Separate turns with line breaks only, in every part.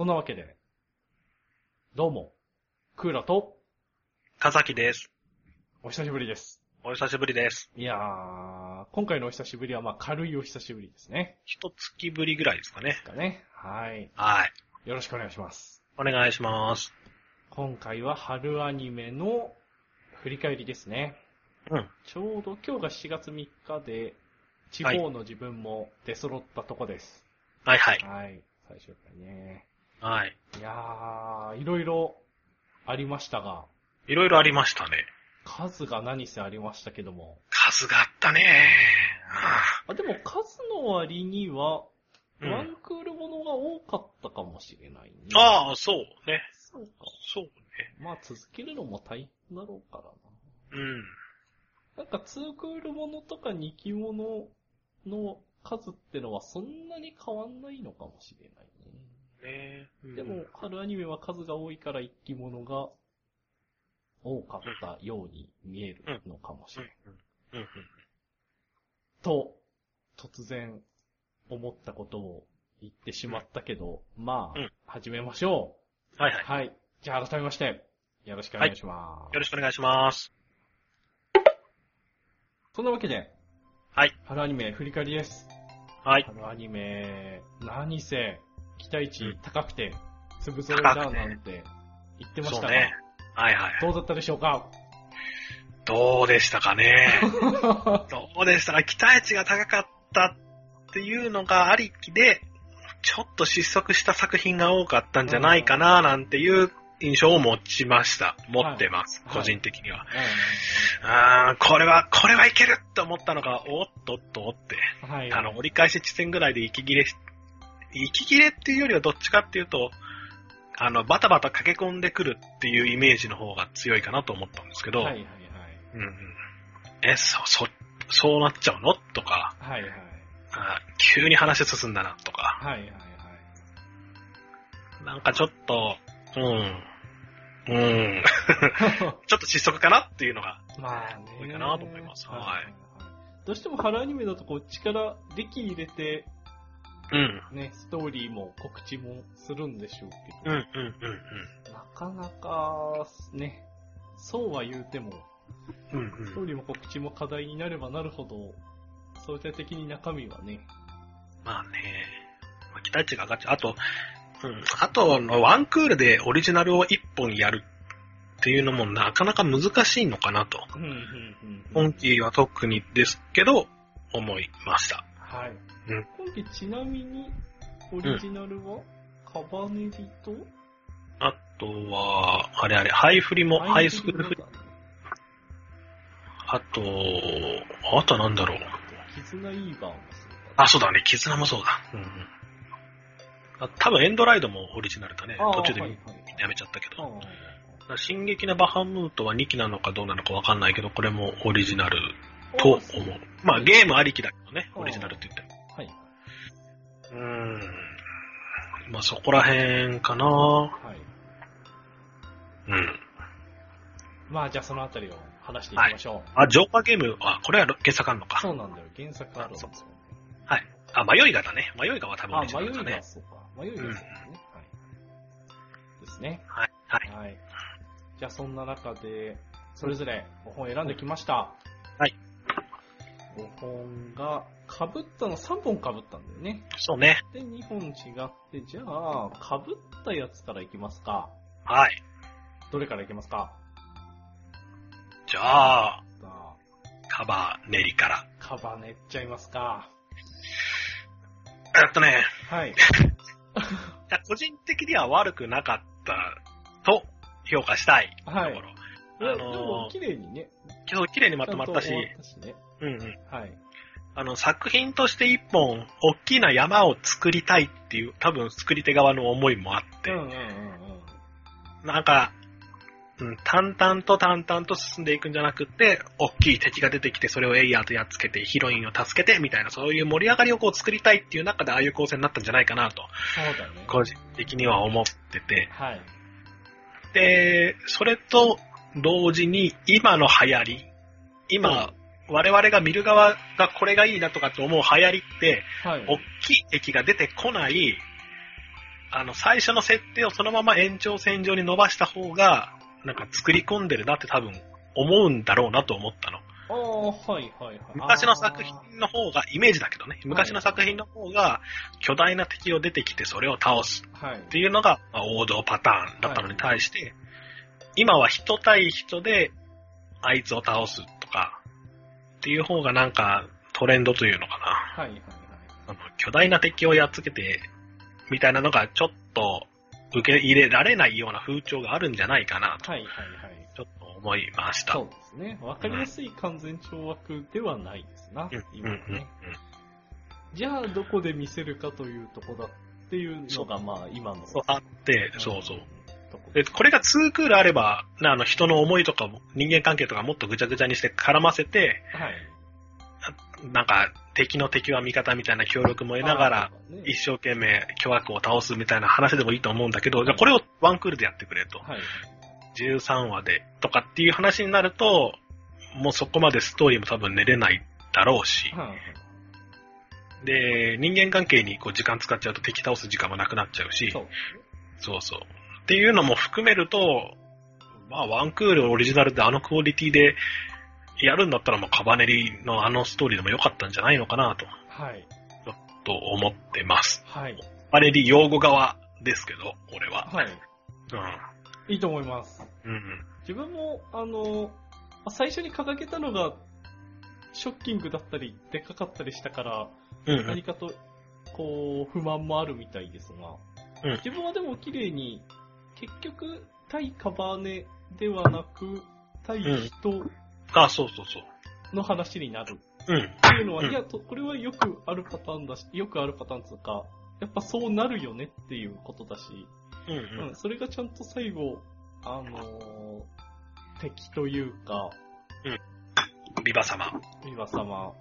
そんなわけで、どうも、クーラと、
田崎です。
お久しぶりです。
お久しぶりです。
いやー、今回のお久しぶりはまあ軽いお久しぶりですね。
一月ぶりぐらいですかね。
かね。はい。
はい。
よろしくお願いします。
お願いします。
今回は春アニメの振り返りですね。
うん。
ちょうど今日が4月3日で、地方の自分も出揃ったとこです。
はいはい。
はい。最終回ね。
はい。
いやー、いろいろありましたが、
いろいろありましたね。
数が何せありましたけども。
数があったね。
あ、でも数の割には、
うん
ワンクールものが多かったかもしれないね。
ああ、そうね。
そうか。
そうね。
まあ続けるのも大変だろうから
うん。
な。なんかツークールものとか2期ものの数ってのはそんなに変わんないのかもしれないね。
ねうん
でも、春アニメは数が多いから一期ものが多かったように見えるのかもしれない。
うん。うん。
と、突然思ったことを言ってしまったけど、まあ、
うん
始めましょ
はいは
う。はい。じゃあ改めまして、よろしくお願いします。
い。よろしくお願いします。
そんなわけで、
はい。
春アニメ振り返りです。
はい。
春アニメ、何せ、期待値高くて、粒揃いだ
高くて
なんて言ってました
ね。はいはい。
どうだったでしょうか？
どうでしたかね？どうでしたか？期待値が高かったっていうのがありきで、ちょっと失速した作品が多かったんじゃないかななんていう印象を持ちました。持ってます。
はい
個人的には。
う
あーこれは、これはいけるって思ったのが、おっとっとって。
んはい。
あの、折り返し地点ぐらいで息切れし、息切れっていうよりはどっちかっていうと、あの、バタバタ駆け込んでくるっていうイメージの方が強いかなと思ったんですけど、
はいはい
うんうん。え、そ、そ、そうなっちゃうの？とか、
はい。はいはい。
あ急に話進んだなとか、
はいはいはい。
なんかちょっと、うん、うん、ちょっと失速かなっていうのが、
まあね。
多いかなと思いますはい
どうしても春アニメだとこう力、力入れて、
うん、
ね、ストーリーも告知もするんでしょうけ
うん、
ど、
うん、うん、
なかなか、ね、そうは言うても、
うん、うん
ストーリーも告知も課題になればなるほど、相対的に中身はね、
まあね、まあ期待値が上がっちゃう。あと、うん、あと、あのワンクールでオリジナルを一本やるっていうのもなかなか難しいのかなと。
うん、うん、うん。
今期は特にですけど、思いました。
はい。
うん
今期ちなみに、オリジナルは、カバネリと、
あとは、あれあれ、ハイフリも、ハイスクールフリ、あと、あとなんだろう。
絆イーバーもそう
あ、そうだね、絆もそうだ。うんうん。あ多分エンドライドもオリジナルだね。
だ。
途中で
はいはい
やめちゃったけど。
はい
進撃のバハムートは2期なのかどうなのかわかんないけど、これもオリジナルと思う。まあゲームありきだけどね、オリジナルって言っても。
はい。
うーん。まあそこら辺かな
はい。
うん。
まあ、じゃあそのあたりを話していきましょう。
あ、ジョーカーゲーム、あ、これは原作あんのか。
そうなんだよ。原作あるんですよね。
はい。あ、迷いがだね。迷いがは多分
迷いが。そうか。迷いがそうですね。はい。ですね。
はい。はい。
はい。じゃあそんな中で、それぞれ5本選んできました。
はい。
5本が、被ったの3本被ったんだよね。
そうね。
で、2本違って、じゃあ、被ったやつからいきますか。
はい。
どれからいきますか？
じゃあ、カバー練りから。
カバネっちゃいますか。
えっとね、
はい。
いや個人的には悪くなかったと評価したいところ。
はい
あのー
でも、綺麗にね。
今日綺麗にまとまったし
たしね。
うんうん。
はい。
あの、作品として一本、大きな山を作りたいっていう、多分作り手側の思いもあって、
うんうんうんうん。
なんか、うん、淡々と淡々と進んでいくんじゃなくって、大きい敵が出てきて、それをエイヤーとやっつけて、ヒロインを助けて、みたいな、そういう盛り上がりをこう作りたいっていう中で、ああいう構成になったんじゃないかなと、
そうだね。
個人的には思ってて、
はい。
で、それと同時に、今の流行り、今、我々が見る側がこれがいいなとかって思う流行りって、
はい。
大きい敵が出てこない、あの、最初の設定をそのまま延長線上に伸ばした方が、なんか作り込んでるなって多分思うんだろうなと思ったの。
はいはいはい。
昔の作品の方が、イメージだけどね、昔の作品の方が巨大な敵を出てきてそれを倒す
はい。
っていうのが、まあ王道パターンだったのに対して、今は人対人であいつを倒すっていう方がなんかトレンドというのかな。
はいはいはい。
あの巨大な敵をやっつけて、みたいなのがちょっと受け入れられないような風潮があるんじゃないかなと、
はいはいはい。
ちょっと思いました。
そうですね。わかりやすい完全懲悪ではないですな、
うんうん
今は
うん
ね。じゃあ、どこで見せるかというとこだっていうのが、まあ、今の。
そうあって、そうそう。で、これが2クールあれば、なあの人の思いとかも人間関係とかもっとぐちゃぐちゃにして絡ませて、
はい。
なんか敵の敵は味方みたいな協力も得ながら、一生懸命巨悪を倒すみたいな話でもいいと思うんだけど、じゃあこれをワンクールでやってくれと。
はい。
13話でとかっていう話になると、もうそこまでストーリーも多分練れないだろうし、
はい。
で、人間関係にこう時間使っちゃうと敵倒す時間もなくなっちゃうし。
そう
そう。っていうのも含めると、まあワンクールオリジナルであのクオリティでやるんだったらもうカバネリのあのストーリーでもよかったんじゃないのかなと、
はい。
と思ってます。
はい。
カバネリ用語側ですけど、俺は。
はい。
うん。
いいと思います。
うんうん。
自分も、あの、まあ最初に掲げたのが、ショッキングだったり、でかかったりしたから、
うんうん
何かと、こう、不満もあるみたいですが、
うん
自分はでも綺麗に、結局、対カバーネではなく、対人
あ、そうそうそう。
の話になる
うん。
っていうのは、
うん
いや、とこれはよくあるパターンだし、よくあるパターンつうか、やっぱそうなるよねっていうことだし、
うんう
うんん、それがちゃんと最後、あのー敵というか、
ビバ様。
ビバ様、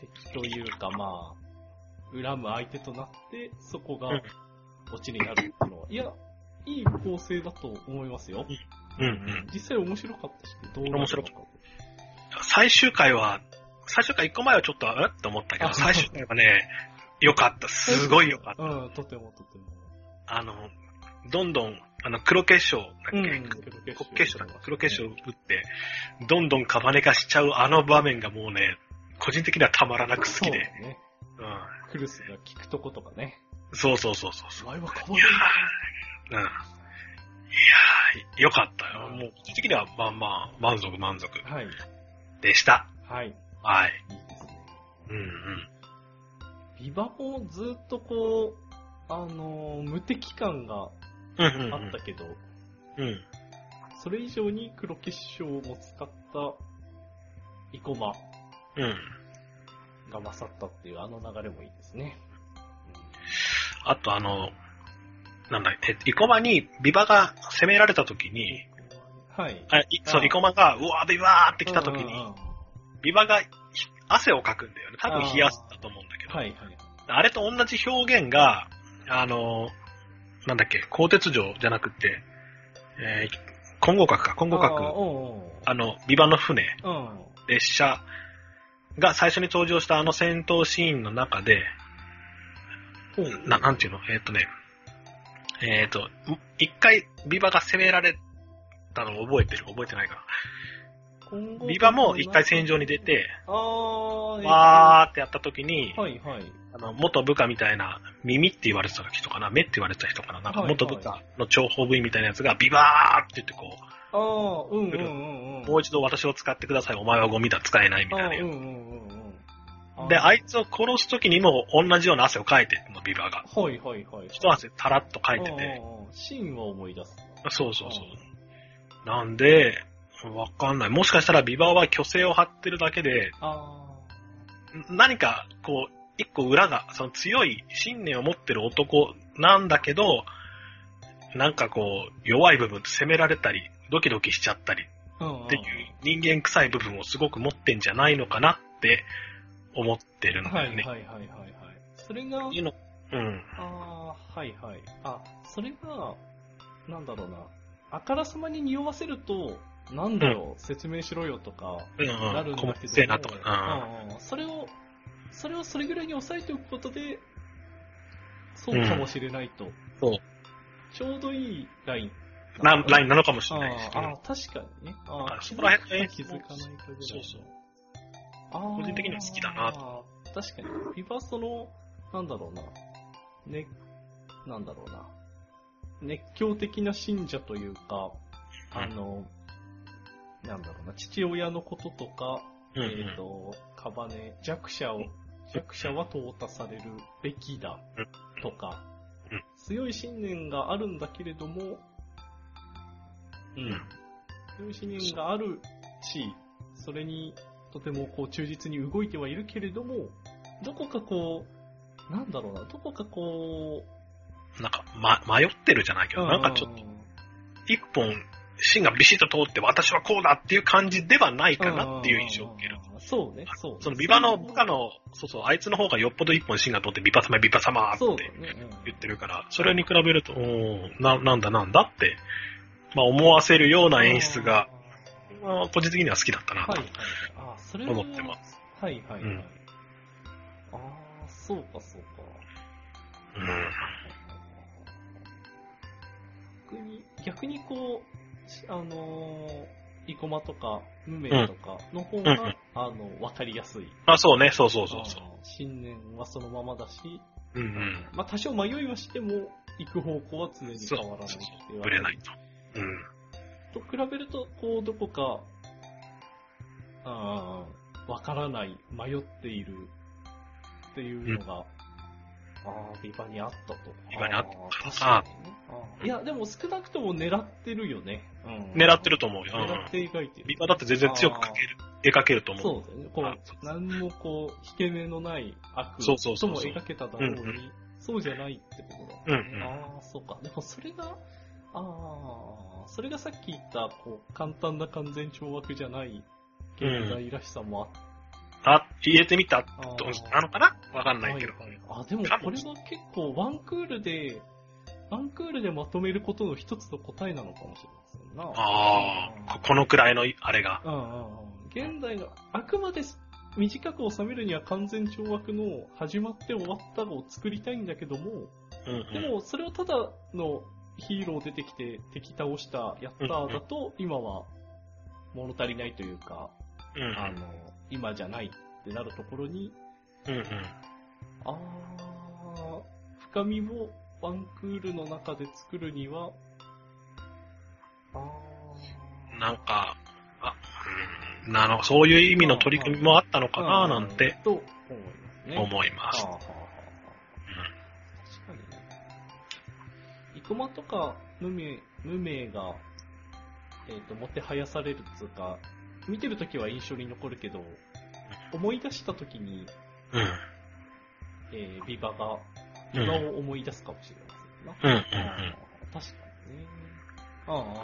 敵というか、まあ、恨む相手となって、そこが
うん
オチになるっていうのは、いや、いい構成だと思いますよ。
うんうん。
実際面白かったし、どう
面白か最終回は、最終回1個前はちょっと、えって思ったけど、
あ
最終回はね、良かった。すごい良かった。
うん、とてもとても。
あの、どんどん、あの、黒結晶だっけ、
うん
黒
黒
結
結晶
晶だっけ黒結晶を打って、どんどんカバネ化しちゃうあの場面がもうね、個人的にはたまらなく好
そう
きで。
ね。
う
クルスが聞くとことかね。
ん。そうそうそうそうそう。
お前は変
いや
わ
ー、うん。いやー、良かったよ。もう、個人的にはまあまあ、満足満足
る。はい。
でした。
はい。
はい。
いいですね。
うんうん。
ビバもずっとこう、あのー無敵感が
うんうんうん。
あったけど、
うん。
それ以上に黒結晶も使った生駒
うん。
が勝ったっていうあの流れもいいですね。
あとあの、なんだ、え、生駒にビバが攻められた時に、
はい。
あいそう、
あ
生駒が、うわー、ビバーって来た時に
うんうんうん、
ビバがひ汗をかくんだよね。多分冷やすんだと思うんだけど。
はいはい。
あれと同じ表現が、あの、なんだっけ、鋼鉄城じゃなくて、えー、混合角か、混合
あー
角。
うん
あの、ビバの船。列車が最初に登場したあの戦闘シーンの中で、
うん
な、なんていうの？えーっ、とね、えーっ、と、一回ビバが攻められたのを覚えてる？覚えてないかな。ビバも一回戦場に出て、
あー、え
わーってやった時に、
はいはい。
あの、元部下みたいな、耳って言われてた人かな目って言われてた人かななんか元部下の諜報部員みたいなやつが、ビバーって言ってこ
ああ、うんうんうんうん。
う、もう一度私を使ってください、お前はゴミだ、使えないみたいな
うんうんうん。
つ。で、あ
い
いつを殺す時にも同じような汗をかいてるの、ビバが。
はいはいはい。
一汗たらっとかいてて。
シーンは思い出す。
そうそうそう。なんで、わかんない。もしかしたらビバは虚勢を張ってるだけで、
あ
何か、こう、一個裏が、その強い信念を持ってる男なんだけど、なんかこう、弱い部分攻められたり、ドキドキしちゃったりっていう人間臭い部分をすごく持ってんじゃないのかなって思ってるんだよね。
はいはいはいはいはい。それが、
いうのうん。
ああ、はいはい。あ、それが、なんだろうな。あからさまに匂わせると、なんだろう、説明しろよとか、
うん
なる
うん
だけど
せえなとか。
うんうんそれを、それをそれぐらいに抑えておくことで、そうかもしれないと。
そう。
ちょうどいいライン。
な、ラインなのかもし
あ
れないし。
ーあー、確かにね。ああ、
そこら辺
気づかないかぐらい。
そうそう。個人的には好きだな
確かに。ビバストの、なんだろうな。ね、なんだろうな。熱狂的な信者というか、あの、なんだろうな、父親のこととか、
うんうん
えっ、と、カバネ、弱者を、弱者は淘汰されるべきだとか
うん、
強い信念があるんだけれども、うん。強い信念があるし、それにとてもこう忠実に動いてはいるけれども、どこかこう、なんだろうな、どこかこ
なんか、ま、迷ってるじゃないけ
う、
ど、なんかちょっと、一本、芯がビシッと通って私はこうだっていう感じではないかなっていう印象を受ける。
うん。そうね、そうね。
そのビバの部下の、そうそう、あいつの方がよっぽど一本芯が通ってビバ様ビバ様って言ってるから、それに比べると、おーな、なんだなんだって、まあ思わせるような演出が、まあ個人的には好きだったなと
はいはい。あ、それは
思ってます。
はいはいはい。
うん
ああ、そうかそうか。
うん。
逆に、逆にこう、しあのー、生駒とか、無名とかの方が、
うんうん
あの、わかりやすい。
あ、そうね、そうそうそうそう。
信念はそのままだし、
うんうん。
まあ多少迷いはしても、行く方向は常に変わらないって言われる
ぶれないと。うん。
と比べると、こう、どこか、あーわからない、迷っているっていうのが、ああ、ビバにあったと。
ビバにあった
かいや、でも少なくとも狙ってるよね。うん、
狙ってると思うよ。うん
狙って描いてる。
ビバだって全然強く描ける、描けると思う。
そうだよね。こ
う
う、何もこう、引け目のない悪
そうそう
とも描けただろうに、
うんう
そうじゃないってことだ。
うんうん
ああ、そうか。でもそれが、ああ、それがさっき言った、こう、簡単な完全懲悪じゃない、現代らしさもあっ
あ、言えてみた
た。
となのかな？わかん
あ
ないけど。
はいはいあ、でもこれは結構ワンクールで、ワンクールでまとめることの一つの答えなのかもしれませんな。
ああ、ここのくらいのあれが。
うんうんうん。現代の、あくまで短く収めるには完全懲悪の始まって終わったを作りたいんだけども、
うんうん
でもそれをただのヒーロー出てきて敵倒した、やったーだと、今は物足りないというか、
うんうん。
あの、今じゃないってなるところに、
うんうん。
あー、深みをワンクールの中で作るには、あー、
なんか、あ、うん、なの、そういう意味の取り組みもあったのかななんて
と思います生駒とか無名、無名が、えっ、と、もてはやされるっつうか、見てるときは印象に残るけど、思い出したときに、
うん。
えー、ビバが、ビバを思い出すかもしれませんな。
うんうん
あー確かにね。ああ、ああ、ああ、ああ。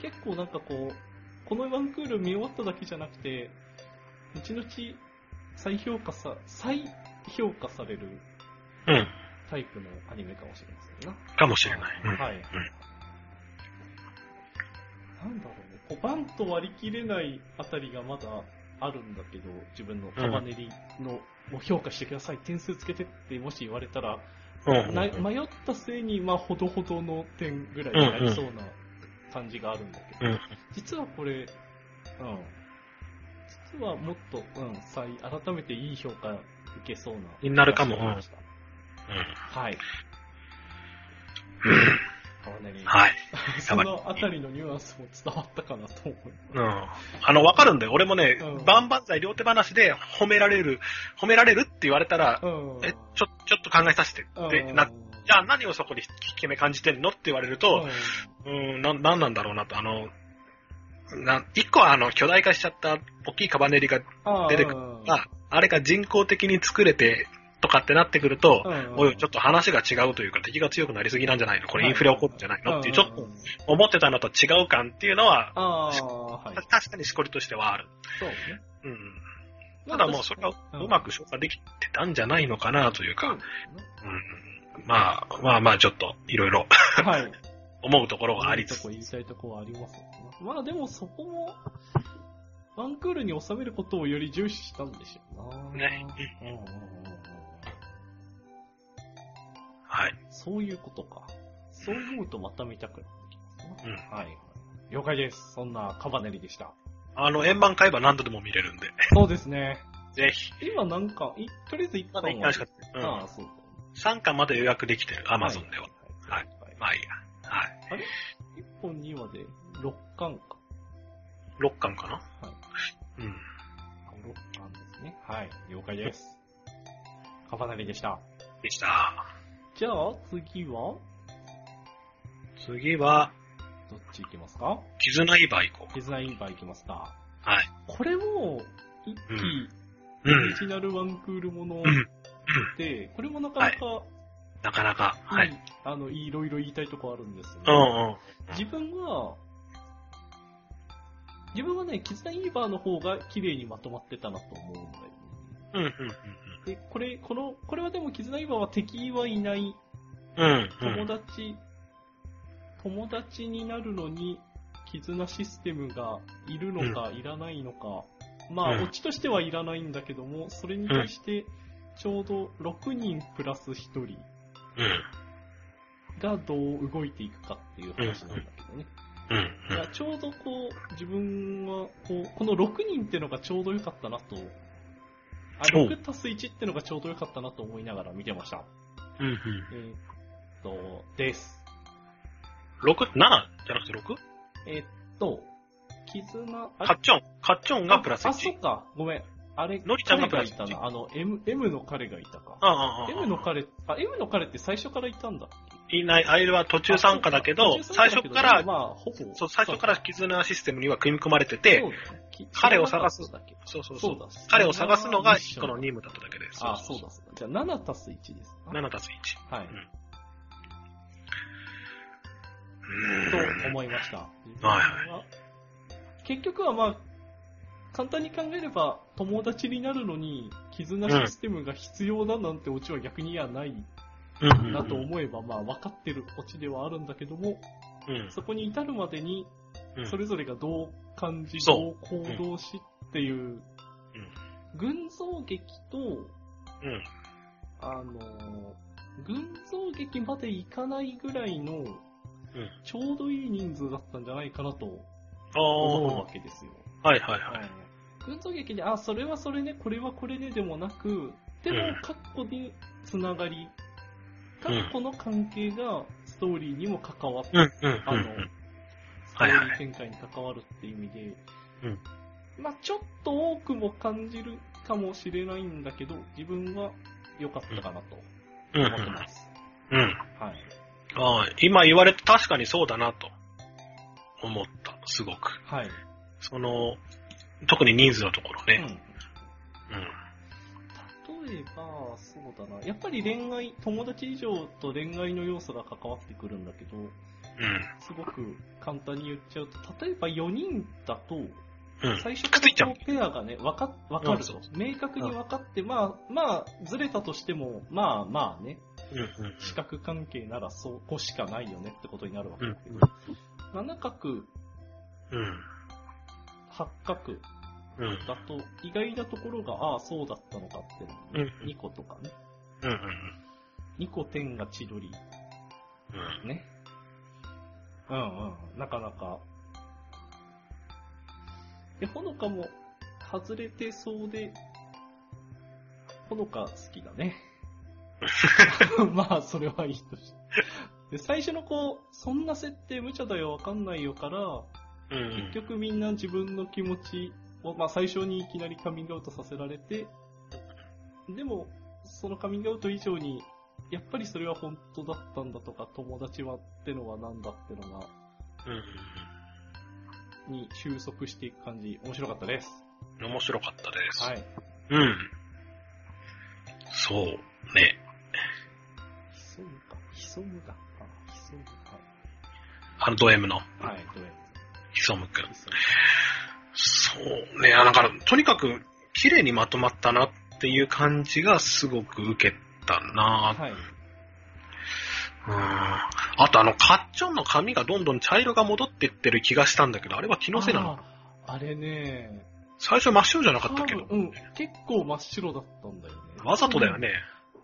結構なんかこう、このワンクール見終わっただけじゃなくて、後々再評価さ、再評価される
うん。うん。
タイプのアニメかもしれませんな。
かもしれない。うん。
はい。なんだろうね、こうバンと割り切れないあたりがまだあるんだけど、自分のカバネリの、もう評価してください、点数つけてってもし言われたら、
うんうん
な迷った末に、まあ、ほどほどの点ぐらいになりそうな感じがあるんだけど、
うん
実はこれ、うん。実はもっと、うん、再、改めていい評価受けそうな。
になるかも
気がしました
うん。
はい。
は い。
そのあたりのニュアンスも伝わったかなと思います。
うん。あの、わかるんだよ。俺もね
うん、
万々歳両手話で褒められる、褒められるって言われたら、
うん。
え、ちょ、ちょっと考えさせてって
うん
な、じゃあ何をそこに引け目感じてんのって言われると、うん、な、なんなんだろうなと、あの、な、一個はあの、巨大化しちゃった大きいカバネリが、
うん
出てくるあ、あれが人工的に作れて、とかってなってくると、おい、ちょっと話が違うというか、敵が強くなりすぎなんじゃないの？これインフレ起こるんじゃないの？っていう、ちょっと
と、
思ってたのと違う感っていうのは、
ああ、はい。
確かにしこりとしてはある。
そうね。
うん。ただもうそれはうまく消化できてたんじゃないのかなというか、
そうです
うん。まあ、まあまあちょっと、いろいろ
ね。はい。
思うところがありつつ
言いたいとこはありますよね。まあでもそこも、ワンクールに収めることをより重視したんでしょうな。
ね
うんうんうんうん
はい。
そういうことか。そう思うとまた見たくなってきますね。
うん
はいはい。了解です。そんなカバネリでした。
あの、円盤買えば何度でも見れるんで。
そうですね。
ぜひ。
今なんか、いとりあえず一
ま
巻は
しか、うん。
ああ、そうだね。
3巻まで予約できてる、アマゾンでは。
はい。
まあいいや。はい。
あれ ?1 本2話で6巻か。
6巻かな？
はい。
うん。
あ6巻ですね。はい。了解です。カバネリでした。
でした。
じゃあ、次は？
次は、
どっち行きますか？
絆イーバー行こ
絆インバー行きますか。
う。はい。
これも、一期、
うん。
オリジナルワンクールもの
うん。うん。
で、これもなかなか、
なかなか。
いい、
はい。
あの、いろいろ言いたいとこあるんです
う
が、
んうん。
自分は、自分はね、絆イーバーの方が綺麗にまとまってたなと思うんだよね。
うんうん
で、これ、この、これはでも絆イーバーは敵はいない
うん
友
うん。
達、友達になるのに絆システムがいるのかいらないのか、まあ、
うん
オチとしてはいらないんだけども、それに対してちょうど6人プラス1人
うん。
がどう動いていくかっていう話なんだけどね。ちょうどこう、自分はこう、この6人ってのがちょうど良かったなと、あ、
おう
6たす1ってのがちょうど良かったなと思いながら見てました。
うん。うん
えーっと、です。
うん。6、7じゃなくて 6?
えーっと、絆、あ
カッチョン。カッチョンがプラス
あ、そ
1
っ。か、ごめん。あれ、
のりちゃんがプラス
彼がいたな。あの、M、M の彼がいたか。
ああ、ああ。
M の彼、あ、M の彼って最初からいたんだ
いない、あれは途中参加だけど、最初から、
まあ、ほぼ。
そう、最初から絆システムには組み込まれてて、彼を探すそうそうそう。彼を探すのが1個の
2
任務だっただけです。
あ、そうだ。そうだ。じゃあ、7たす1ですか。
7たす1。
はい。
うん
と
う
思いました。
はい
結局はまあ、簡単に考えれば、友達になるのに、絆システムが必要だなんてオチは逆にはない
ん。うん。
なと思えば、まあ分かってるオチではあるんだけども、
うん。
そこに至るまでに、
うん。
それぞれがどう感じ、どう行動しっていう、群像劇と、
うん。
あのー、群像劇までいかないぐらいの、
うん。
ちょうどいい人数だったんじゃないかなと
あ
思う
あ
わけですよ。
はいはいはい。
群像劇で、あ、それはそれね、これはこれねでもなく、でも
うん、
カッコにつながり、カ
うん
ッコの関係がストーリーにも関わって、
うんうん
あの、
うん。
ストーリー展開に関わるっていう意味で、
うん
まあちょっと多くも感じるかもしれないんだけど、自分は良かったかなと
うん
思ってます。
うん。
はい。
ああ、今言われて確かにそうだなと思った。すごく。
はい。
その、特に人数のところね。
うん。
うん。
例えば、そうだな。やっぱり恋愛、友達以上と恋愛の要素が関わってくるんだけど、
うん。
すごく簡単に言っちゃうと、例えば4人だと、
うん。
最初からこうペアがね、わか、わかると。明確に分かって、まあ、まあ、ずれたとしても、まあまあね、
うんうん
四角関係ならそこしかないよねってことになるわけ
うん
だけど、七角、
うん。
八角
うん。
だと、意外なところが、ああ、そうだったのかっていう
ん
2個とかね、
うん。うん。
2個点が千鳥、
うん。
ね。うんうん、なかなか。で、ほのかも外れてそうで、ほのか好きだね。まあ、それはいいとして。で、最初のこう、そんな設定無茶だよ、わかんないよから、
うん。
結局みんな自分の気持ちを、まあ最初にいきなりカミングアウトさせられて、でも、そのカミングアウト以上に、やっぱりそれは本当だったんだとか、友達はってのはなんだってのが、
うん。
に収束していく感じ、面白かったです。
うん。面白かったです。
はい。
うん。そう。ね。
潜むか、潜むだ。あ、潜む
あのド M の
か。はい、どうや
ヒソムくん。
潜む
そうね。あなんか、とにかく、綺麗にまとまったなっていう感じがすごく受けたな
はい。
うん。あとあの、カッチョンの髪がどんどん茶色が戻ってってる気がしたんだけど、あれは気のせいなの
あれね、
最初真っ白じゃなかったっけど。
うん、結構真っ白だったんだよね。
わざとだよね。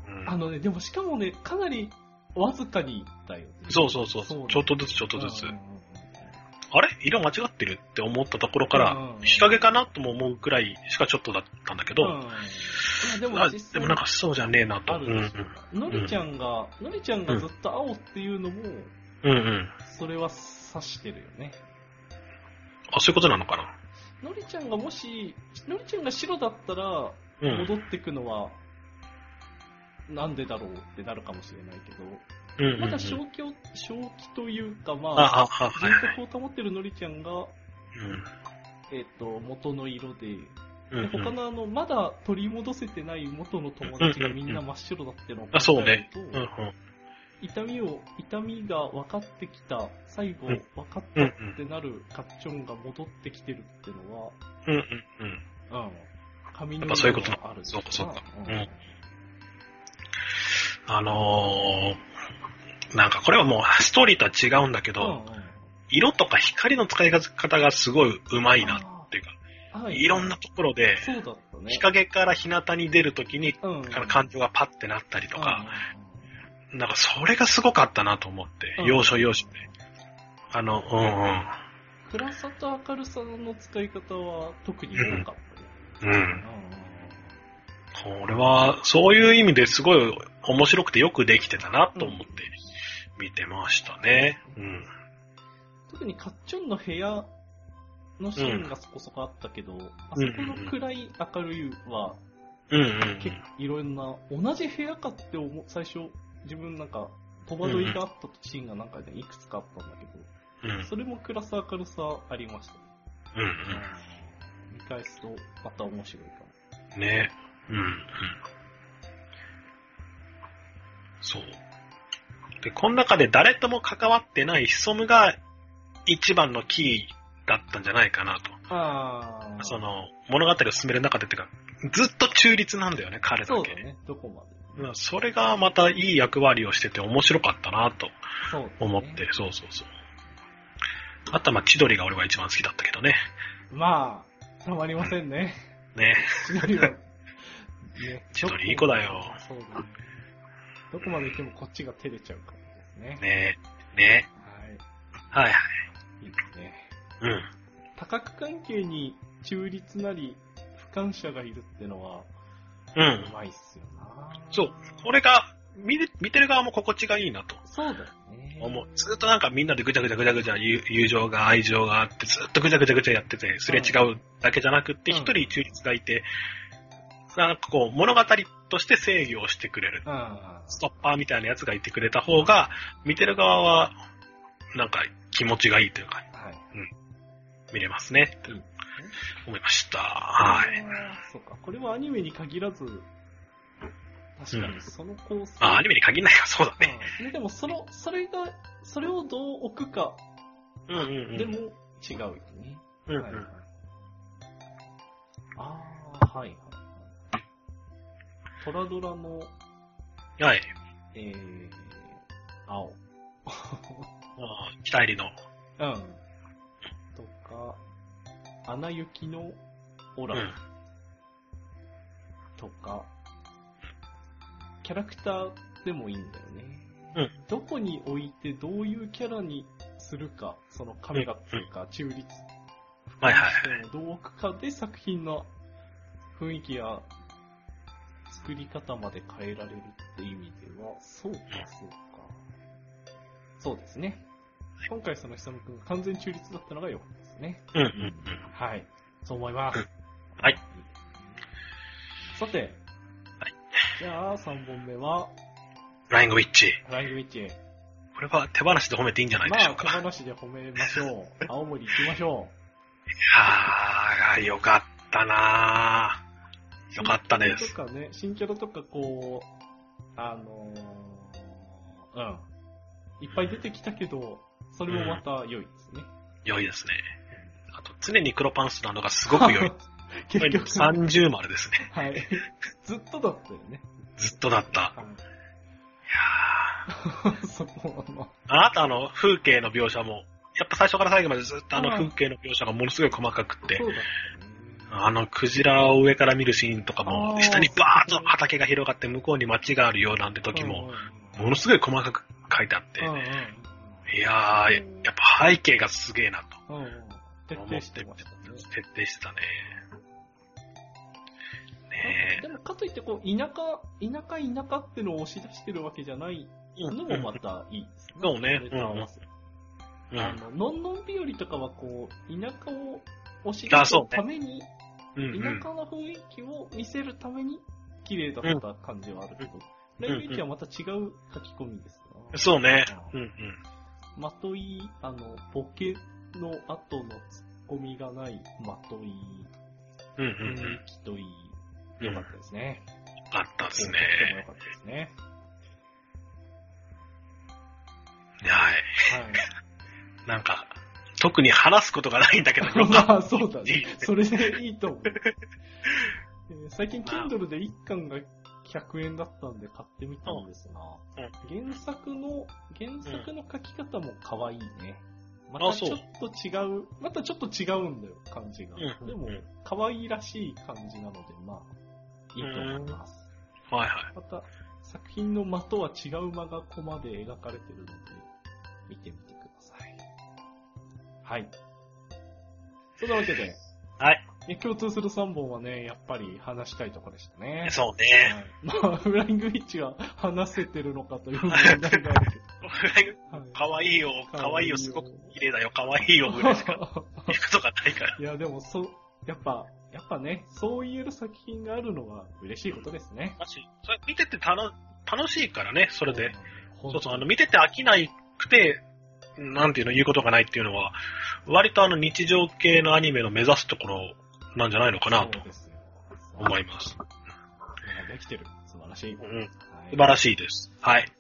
うん。
あのね、でもしかもね、かなりわずかにだよね。
そうそうそう。
そう
ちょっとずつちょっとずつ
うん。
あれ？色間違ってるって思ったところから、
うん
日陰かなとも思うくらいしかちょっとだったんだけど、
でも
でもなんかそうじゃねえなと。
のりちゃんが、のりちゃんがずっと青っていうのも、
うんうん。
それは指してるよね。
あ、そういうことなのかな？
のりちゃんがもし、のりちゃんが白だったら、
うん。
戻ってくのは、なんでだろうってなるかもしれないけど、まだ正気を、正気というか、ま
あ。
人格を保ってるのりちゃんが、
うん
えっ、と、元の色で、で他のあの、まだ取り戻せてない元の友達がみんな真っ白だってのを考。えると、
うんうん。
痛みを、痛みが分かってきた、最後
うん
分かったってなるカッチョンが戻ってきてるってのは、
うんうんうん。
うん。髪の
やっぱそういうこと
色がある
そうかそうか
うん
うんあのー、なんかこれはもうストーリーとは違うんだけど、
うんうん
色とか光の使い方がすごいうまいなっていうか、
はい
いろんなところで、
ね。
日陰から日向に出るときに、
うん、
あの感情がパッてなったりと
うん
か、なんかそれがすごかったなと思って
う、ん
要所要所で。あの、うんうん。
暗さと明るさの使い方は特に良かったね。
うん。これは、そういう意味ですごい面白くてよくできてたなと思って見てましたね。うん。
特にカッチョンの部屋のシーンがそこそこあったけど、あそこの暗い明るいは、
うんうん
結構いろんな、同じ部屋かって思う、最初、自分なんか、戸惑いがあったシーンがなんかね、いくつかあったんだけ
うん。うん
ど、それも暗さ明るさありました。
うん
見返すと、また面白いかも。
うん。ね。うんうん。そう。で、この中で誰とも関わってないヒソムが一番のキーだったんじゃないかなと。
ああ。
その、物語を進める中でっていうか、ずっと中立なんだよね、彼だけ。
そうだね、どこまで。
うんそれがまたいい役割をしてて面白かったなと思って、そうそうそう。あとはまあ、千鳥が俺は一番好きだったけどね。
まあ、たまりませんね。
ね。
千鳥は。ね、
千鳥いい子だよ。
そうだね。どこまで行ってもこっちが照れちゃうからですね。
ねね
はい。
はいはい。
いいですね。
うん。
多角関係に中立なり、俯瞰者がいるってのは、
う。
うんまいっすよな。
そう。これが、見る見てる側も心地がいいなと
そうだよね。
思う。ずっとなんかみんなでぐちゃぐちゃぐちゃぐちゃ友友情が愛情があって、ずっとぐちゃぐちゃぐちゃやってて、すれ違うだけじゃなくって、
うん
一人中立がいて、なんかこう、物語として制御をしてくれる。
うん。
ストッパーみたいなやつがいてくれた方が、見てる側は、なんか気持ちがいいというか、
はい。
見れますね、って
いいですね。
思いました。はい。
そうか。これはアニメに限らず、確かにその構成。
あ、アニメに限らないからそうだね。
うんでも、その、それが、それをどう置くか
うんうんうん。
でも違うよね。
うんうん
はいはい。ああ、はいはい。トラドラの、
はい。
えー、青。
あー北入りの。
うん。とか、アナ雪のオラ、
うん。
とか、キャラクターでもいいんだよね。
うん
どこに置いてどういうキャラにするか、そのカメラっていうか、中立。
はいはい
どう置くかで作品の雰囲気や作り方まで変えられるって意味では、そうか、そうか。そうですね。今回その久野くんが完全中立だったのが良かったですね。
うんうんうん。
はい。そう思います。
はい。
さて。
はい。
じゃあ、3本目は、
フライングウィッチ。
フライングウィッチ。
これは手放しで褒めていいんじゃないでしょう
まあ、手
か。
放しで褒めましょう。青森行きましょ
あー、よかったな
う。
よかったです
とかね、新キャラとかこう、あのー、うん。いっぱい出てきたけど、それもまた良いですね。
良いですね。あと、常に黒パンツなのがすごく良い。
結局、
30丸ですね。
はい。ずっとだったよね。
ずっとだった。い
はい
やー
そこの。
あなたあの風景の描写も、やっぱ最初から最後までずっとあの
うん
風景の描写がものすごい細かくって
そ、うだね。
あのクジラを上から見るシーンとかも下にバーッと畑が広がって向こうに街があるようなんて時も、ものすごい細かく書いてあって、いやー、やっぱ背景がすげえなと。
徹底してましたね。
徹底してたね。ね
でも、かといって、こう、田舎、田舎、田舎ってのを押し出してるわけじゃない
え。
のもまたいいですね。
そうねうん。
あの、のんのん日和とかは、こう、田舎を押し出すために、田舎の雰囲気を見せるために、綺麗だった感じはあるけど、レイウェイチはまた違う書き込みですな。
そうね。うんうん。
まとい、あの、ボケの後のツッコミがないまとい、
うんうん
雰
うん
囲。気といい、
うん
良かったですね。
あったですね。
とっても良かったですね。
はい。
はい。
なんか、特に話すことがないんだけど。
まあ、そうだね。それでいいと思う。えー最近、Kindle で1巻が100円だったんで買ってみたんですが、
うん
原作の、原作の書き方も可愛いね。またちょっと違う、またちょっと違うんだよ、感じが。
うん
でも
うん、
可愛いらしい感じなので、まあ、いいと思います。
はいはい。
また、作品の間とは違う間がコマで描かれてるので、見てみて。はい。そんなわけで、
はい。
ね共通する3本はね、やっぱり話したいところでしたね。
そうね。
はいまあ、フライングウィッチは話せてるのかという問題があるけど。はい
かわいいよ、かわいいよ、すごく綺麗だよ、かわいいよ、ぐらいしか言うことがないから。
いや、でも、そう、やっぱ、やっぱね、そう言える作品があるのは嬉しいことですね。
だしそれ見てて楽楽しいからね、それで。
そ
そうそう、あの、見てて飽きないくて、なんていうの、言うことがないっていうのは、割とあの、日常系のアニメの目指すところなんじゃないのかなと思います。
できてる。素晴らしい。
うん、
はい
素晴らしいです。はい。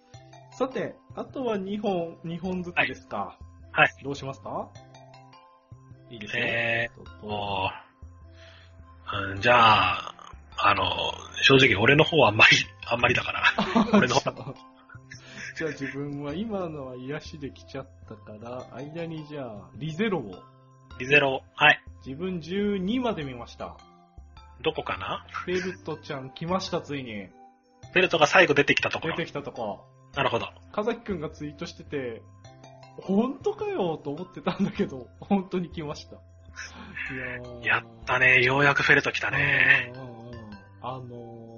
さて、あとは2本、2本ずつですか？
はい。
どうしますか？いいですよ。
え
ちょっと
うんじゃあ、あの、正直俺の方はあんまり、あんまりだから。俺の方
じゃあ自分は今のは癒しできちゃったから、間にじゃあ、リゼロを、
リゼロ、はい。
自分12まで見ました。
どこかな？
フェルトちゃん来ました、ついに。
フェルトが最後出てきたところ。
出てきたとこ。
なるほど。
かざきくんがツイートしてて、本当かよと思ってたんだけど、本当に来ました。いやー
やったね。ようやくフェルト来たね。
あのー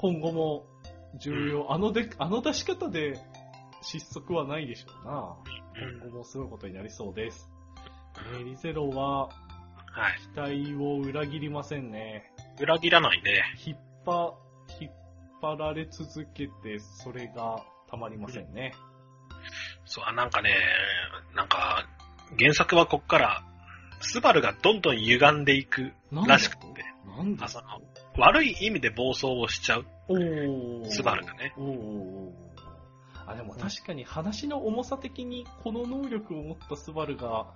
今後も重要、あので、あの出し方で失速はないでしょうな。
うん
今後もすごいことになりそうです。えーリゼロは
はい。
期待を裏切りませんね。
裏切らないね。
引っ張、引っ張られ続けて、それがたまりませんね。
そう、あなんかね、なんか、原作はこっから、スバルがどんどん歪んでいくらしくて、
なんで
あその悪い意味で暴走をしちゃう、スバルがね。
あ、でも確かに話の重さ的にこの能力を持ったスバルが、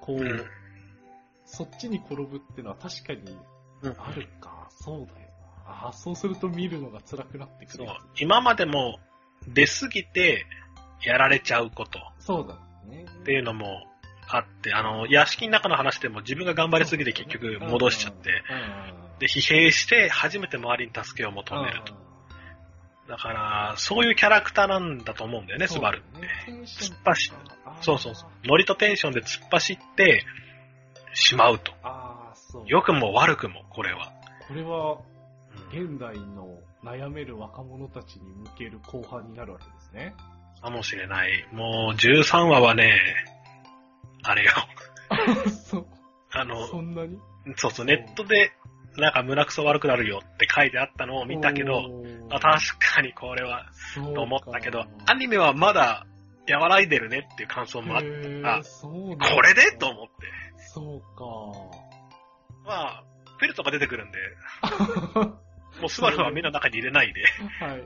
こう、
うん
そっちに転ぶってのは確かに
うん
あるか。そうだよな。あそうすると見るのが辛くなってくる。
今までも出すぎてやられちゃうこと
そうだね。
っていうのもあって、あの、屋敷の中の話でも自分が頑張りすぎて結局戻しちゃって、で、疲弊して初めて周りに助けを求めると。だから、そういうキャラクターなんだと思うんだよね、スバルって。突っ走っそうそうそう。ノリとテンションで突っ走ってしまうと。
ああ、そう。
良くも悪くも、これは。
これは、
うん
現代の悩める若者たちに向ける後半になるわけですね。
かもしれない。もう13話はね、あれよ。
そ、
あの、
そんなに？
そうそう、ネットで、なんか胸くそ悪くなるよって書いてあったのを見たけど、あ確かにこれは、と思ったけど
か、
アニメはまだ和らいでるねっていう感想もあっ
へー
あ
そうなんだ
これでと思って。
そう
まあ、フェルトが出てくるんで、
か。
もうスバルは目の中に入れないで、
はい。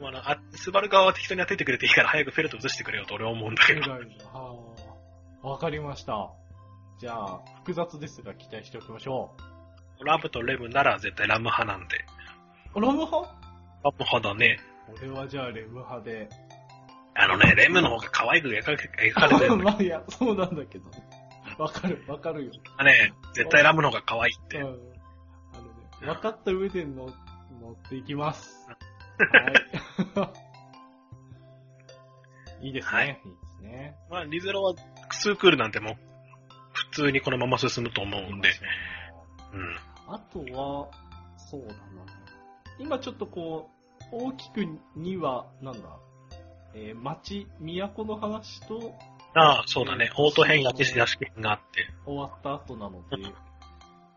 もうあスバル側は適当に当ててくれていいから早くフェルト移してくれよと俺は思うんだけど。
わかりました。じゃあ、複雑ですが期待しておきましょ
ラブとレムなら絶対ラム派なんで。
う。ラム派？
ラム派だね。
俺はじゃあレム派で。
あのね、レムの方が可愛く描か描かれてる
まあいや、そうなんだけどね。わかる、わかるよ。
けどね。絶対ラムの方が可愛いって。
うん。あのね、分かった上での乗っていきます。はい。いいですね。
はい
い、いですね。
まあ、リゼロは、ツークールなんてもう、普通にこのまま進むと思うんで。うん。
あとは、そうだな。今ちょっとこう、大きくには、なんだ、えー町、都の話と
ああ、そうだね。オート編や屋敷編があって。
終わった後なので、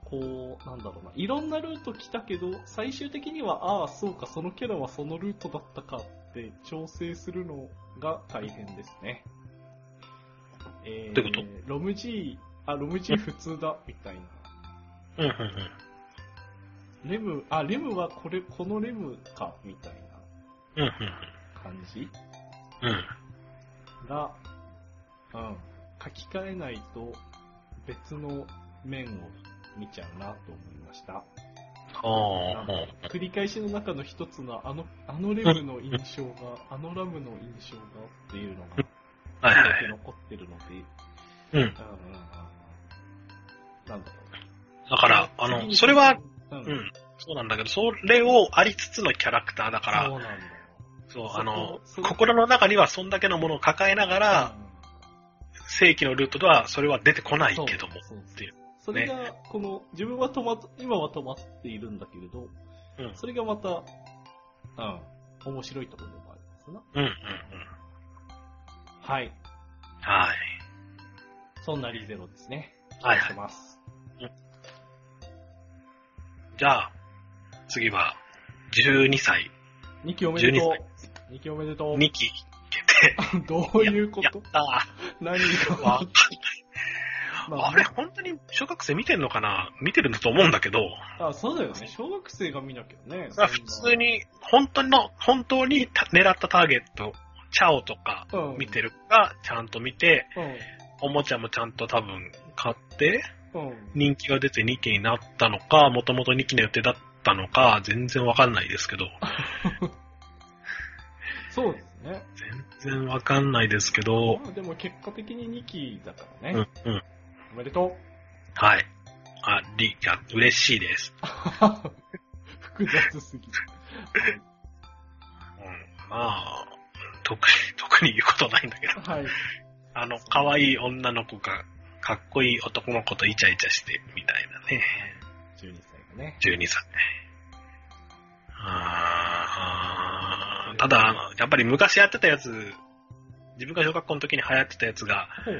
こう、なんだろうな、いろんなルート来たけど、最終的には、ああ、そうか、そのキャラはそのルートだったかって調整するのが大変ですね。えー、
どういうこ
ロム G、あ、ロム G 普通だ、みたいな。
うん、うん、うん。
レム、あ、レムはこれ、このレムか、みたい
うん、
な感じ？
うん。うん。
が、うん、書き換えないと別の面を見ちゃうなと思いました。
ああ、
繰り返しの中の一つのあの、あのレムの印象が、あのラムの印象がっていうのが、
う。はいはい
残ってるので、
うん。
うんうんうんうんなんだろう。
だから、あの、それは、、
うん、
うん。そうなんだけど、それをありつつのキャラクターだから、
そうなんだよ。
そう、あの心の中にはそんだけのものを抱えながら、正規のルートではそれは出てこないけども、っていう。
それが、この、自分は止まっ、今は止まっているんだけれど、
うん。
それがまた、うん、面白いところでもありますな。
うん、うん、うん。
はい。
はい。
そんなリゼロですね。
はい
ます。
じゃあ、次は、12歳、
2期おめでと
12
う。2期おめでとう。
2期
どういうこと？
やった
何
ー。
が？
わ
まあ
あれ、本当に小学生見てんのかな？見てるんだと思うんだけど、
あ、そうだよね。小学生が見なきゃね。
まあ普通に、本当の、本当にた狙ったターゲット、チャオとか
うん
見てるか、ちゃんと見て、
そんな。
おもちゃもちゃんと多分買って、
うん。うん。
人気が出て2期になったのか、もともと2期の予定だったのか、全然わかんないですけど、
そうですね。
全然わかんないですけど、
まあでも結果的に2期だからね。
うん、うん。
おめでと
はい。あ、り、いや、嬉しいです。
う。複雑すぎる。
うん。まあ、特に、特に言うことないんだけど、
はい。
あの、可愛い女の子が、かっこいい男の子とイチャイチャして、みたいなね。
12歳がね。
12歳。あーただ、あの、やっぱり昔やってたやつ、自分が小学校の時に流行ってたやつが、
ほう。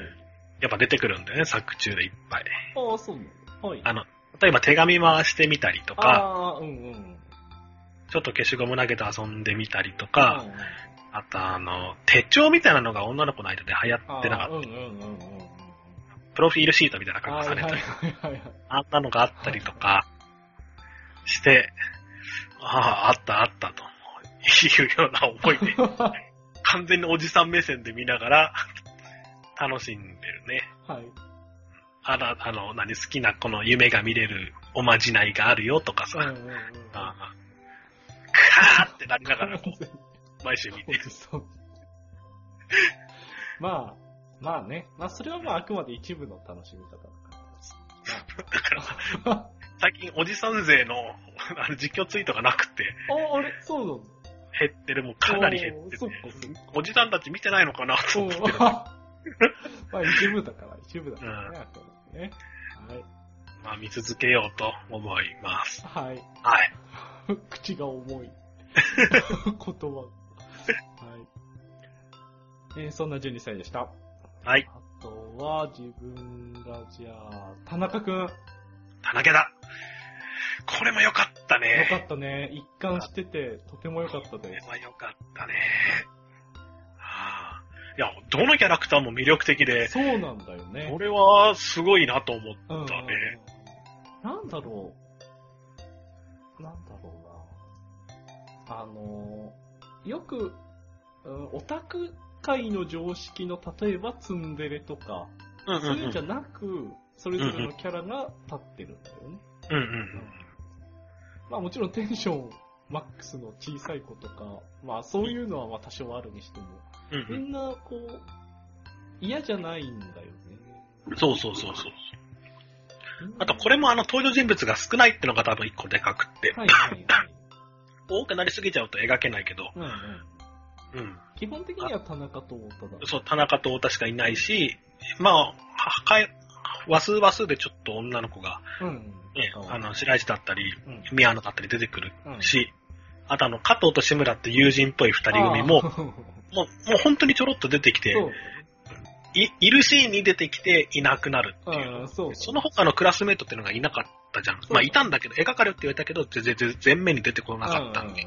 やっぱ出てくるんだよね、作中でいっぱい。
ああ、そうなの。はい。
あの、例えば手紙回してみたりとか、
ああ、うんうん。
ちょっと消しゴム投げて遊んでみたりと
うん
か、
うん
あとあの、手帳みたいなのが女の子の間で流行ってなかった。
うんうんうんうん。
プロフィールシートみたいな格好
はいはい
されたり、
はい。
あんなのがあったりとかして、ああ、あったあったというような思いで、完全におじさん目線で見ながら、楽しんでるね。
はい。
あら、あの、何好きなこの夢が見れるおまじないがあるよとかさ、
うんうんうん。
あーってなりながら 毎週見てる。
まあ、まあね。まあそれはまああくまで一部の楽しみ方だから。あ、
最近おじさん勢のあの実況ツイートがなくて、
あれ、そうなんだ。
減ってる、もうかなり減ってて
お
じさんたち見てないのかなと思ってる。
まあ一部だから、一部だからね、あくま
あ見続けようと思います。
はい。はい。
はい。
口が重い。言葉。はい。えーそんな12歳でした。
はい。
あとは、自分が、じゃあ、田中くん。よ
田中だ。これも良かったね。
かったね。一貫してて、とても良かった
これ
です。
は良かったね。はあ、いや、どのキャラクターも魅力的で、
そうなんだよね。
これはすごいなと思っ
うんうんうん
たね。
なんだろう。なんだろうな。あの、よく、うんオタク界の常識の、例えばツンデレとか、
うん
そういうんじゃなく、それぞれのキャラが立ってるんだよね。
うんうん
まあもちろんテンションマックスの小さい子とか、まあそういうのはまあ多少あるにしても、
うんうん
みんなこう、嫌じゃないんだよね。
うん。そうそうそうそう。あとこれもあの登場人物が少ないってのが多分一個でかくって、
はいはいはい。
多くなりすぎちゃうと描けないけど、
うんうん。
うん。
基本的には田中と太田だ。
そう、田中と太田しかいないし、まあ、はかい、和数和数でちょっと女の子が、
うん。
ねあの、白石だったり、
うん
宮野だったり出てくる
うん
し、あとあの、加藤と志村って友人っぽい二人組も、もう、もう本当にちょろっと出てきて。い、いるシーンに出てきていなくなるっていう。
うん、そう。
その他のクラスメートっていうのがいなかったじゃん。まあ、いたんだけど、描かれるって言われたけど、全然全全面に出てこなかったんで。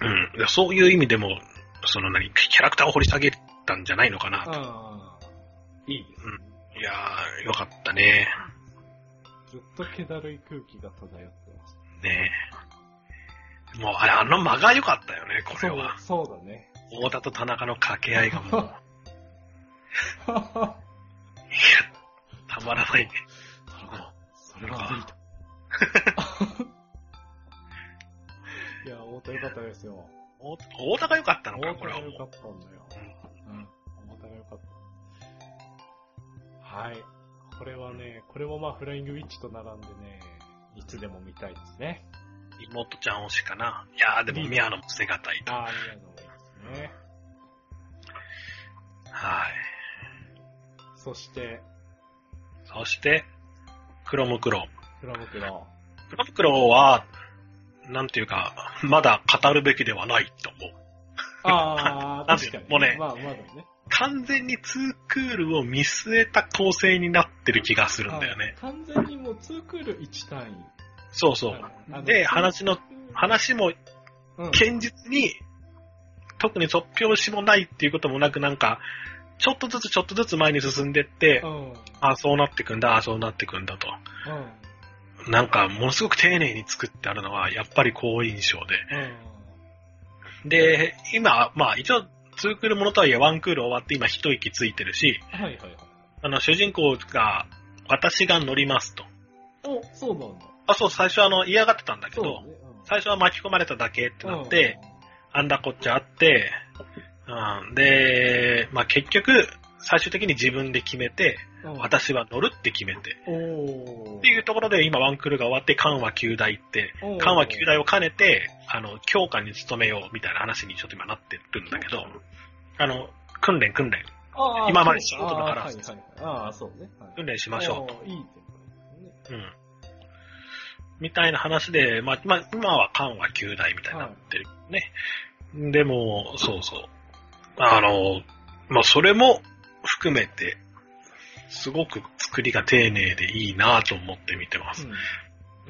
うん
うん。いやそういう意味でも、その何、キャラクターを掘り下げたんじゃないのかなと。
ああ。いいですね。
いやー、よかったね。
ずっと気だるい空気が漂ってます。
ねもう、あれ、あの間が良かったよね、これは。
そう、そうだね。
大田と田中の掛け合いがもう、たまらないね。
それは無理だ。いや、太田よかったですよ。
大大田が良かったのか、これはもう。
が良かったんだよ。うん。太田が良かった。はい。これはね、これもまあフライングウィッチと並んでね、いつでも見たいですね。
妹ちゃん推しかな。いやー、でも宮野も捨てがたいと。
ああ、宮野もいいですね。
はい。
そして、
そして、クロムクロ。
フラムクロ。
クロムクロは、なんていうか、まだ語るべきではないと思う。
ああ、確かに。
もうね
まあ、まだね。
完全にツークールを見据えた構成になってる気がするんだよね。
あ完全にもう2クール1単位。
そうそう。で話の、話も
うん、
堅実に、特に突拍子もないっていうこともなく、なんか、ちょっとずつちょっとずつ前に進んでって、
うん。うん。
あそうなってくんだ、あそうなってくんだと。なんか、ものすごく丁寧に作ってあるのは、やっぱり好印象で。
うん。
で、今、まあ一応、ツークールものとはいえワンクール終わって今一息ついてるし、
はいはいはい。
あの、主人公が、私が乗りますと。
お、そうなんだ。
あ、そう、最初あの、嫌がってたんだけど、
ね。うん
最初は巻き込まれただけってなって、、あんだこっちゃあって、うん、で、まあ結局、最終的に自分で決めて、
うん、
私は乗るって決めて、っていうところで今ワンクールが終わって、緩和9大って、緩和9大を兼ねて、あの、強化に努めようみたいな話にちょっと今なってるんだけど、あの、訓練訓練、今まで仕事だから
ね。はい。
訓練しましょうと。うん。みたいな話で、まあ、まあ、今は緩和9大みたいになってるね。でも、そうそう。あの、まあ、それも含めて、すごく作りが丁寧でいいなと思って見てます。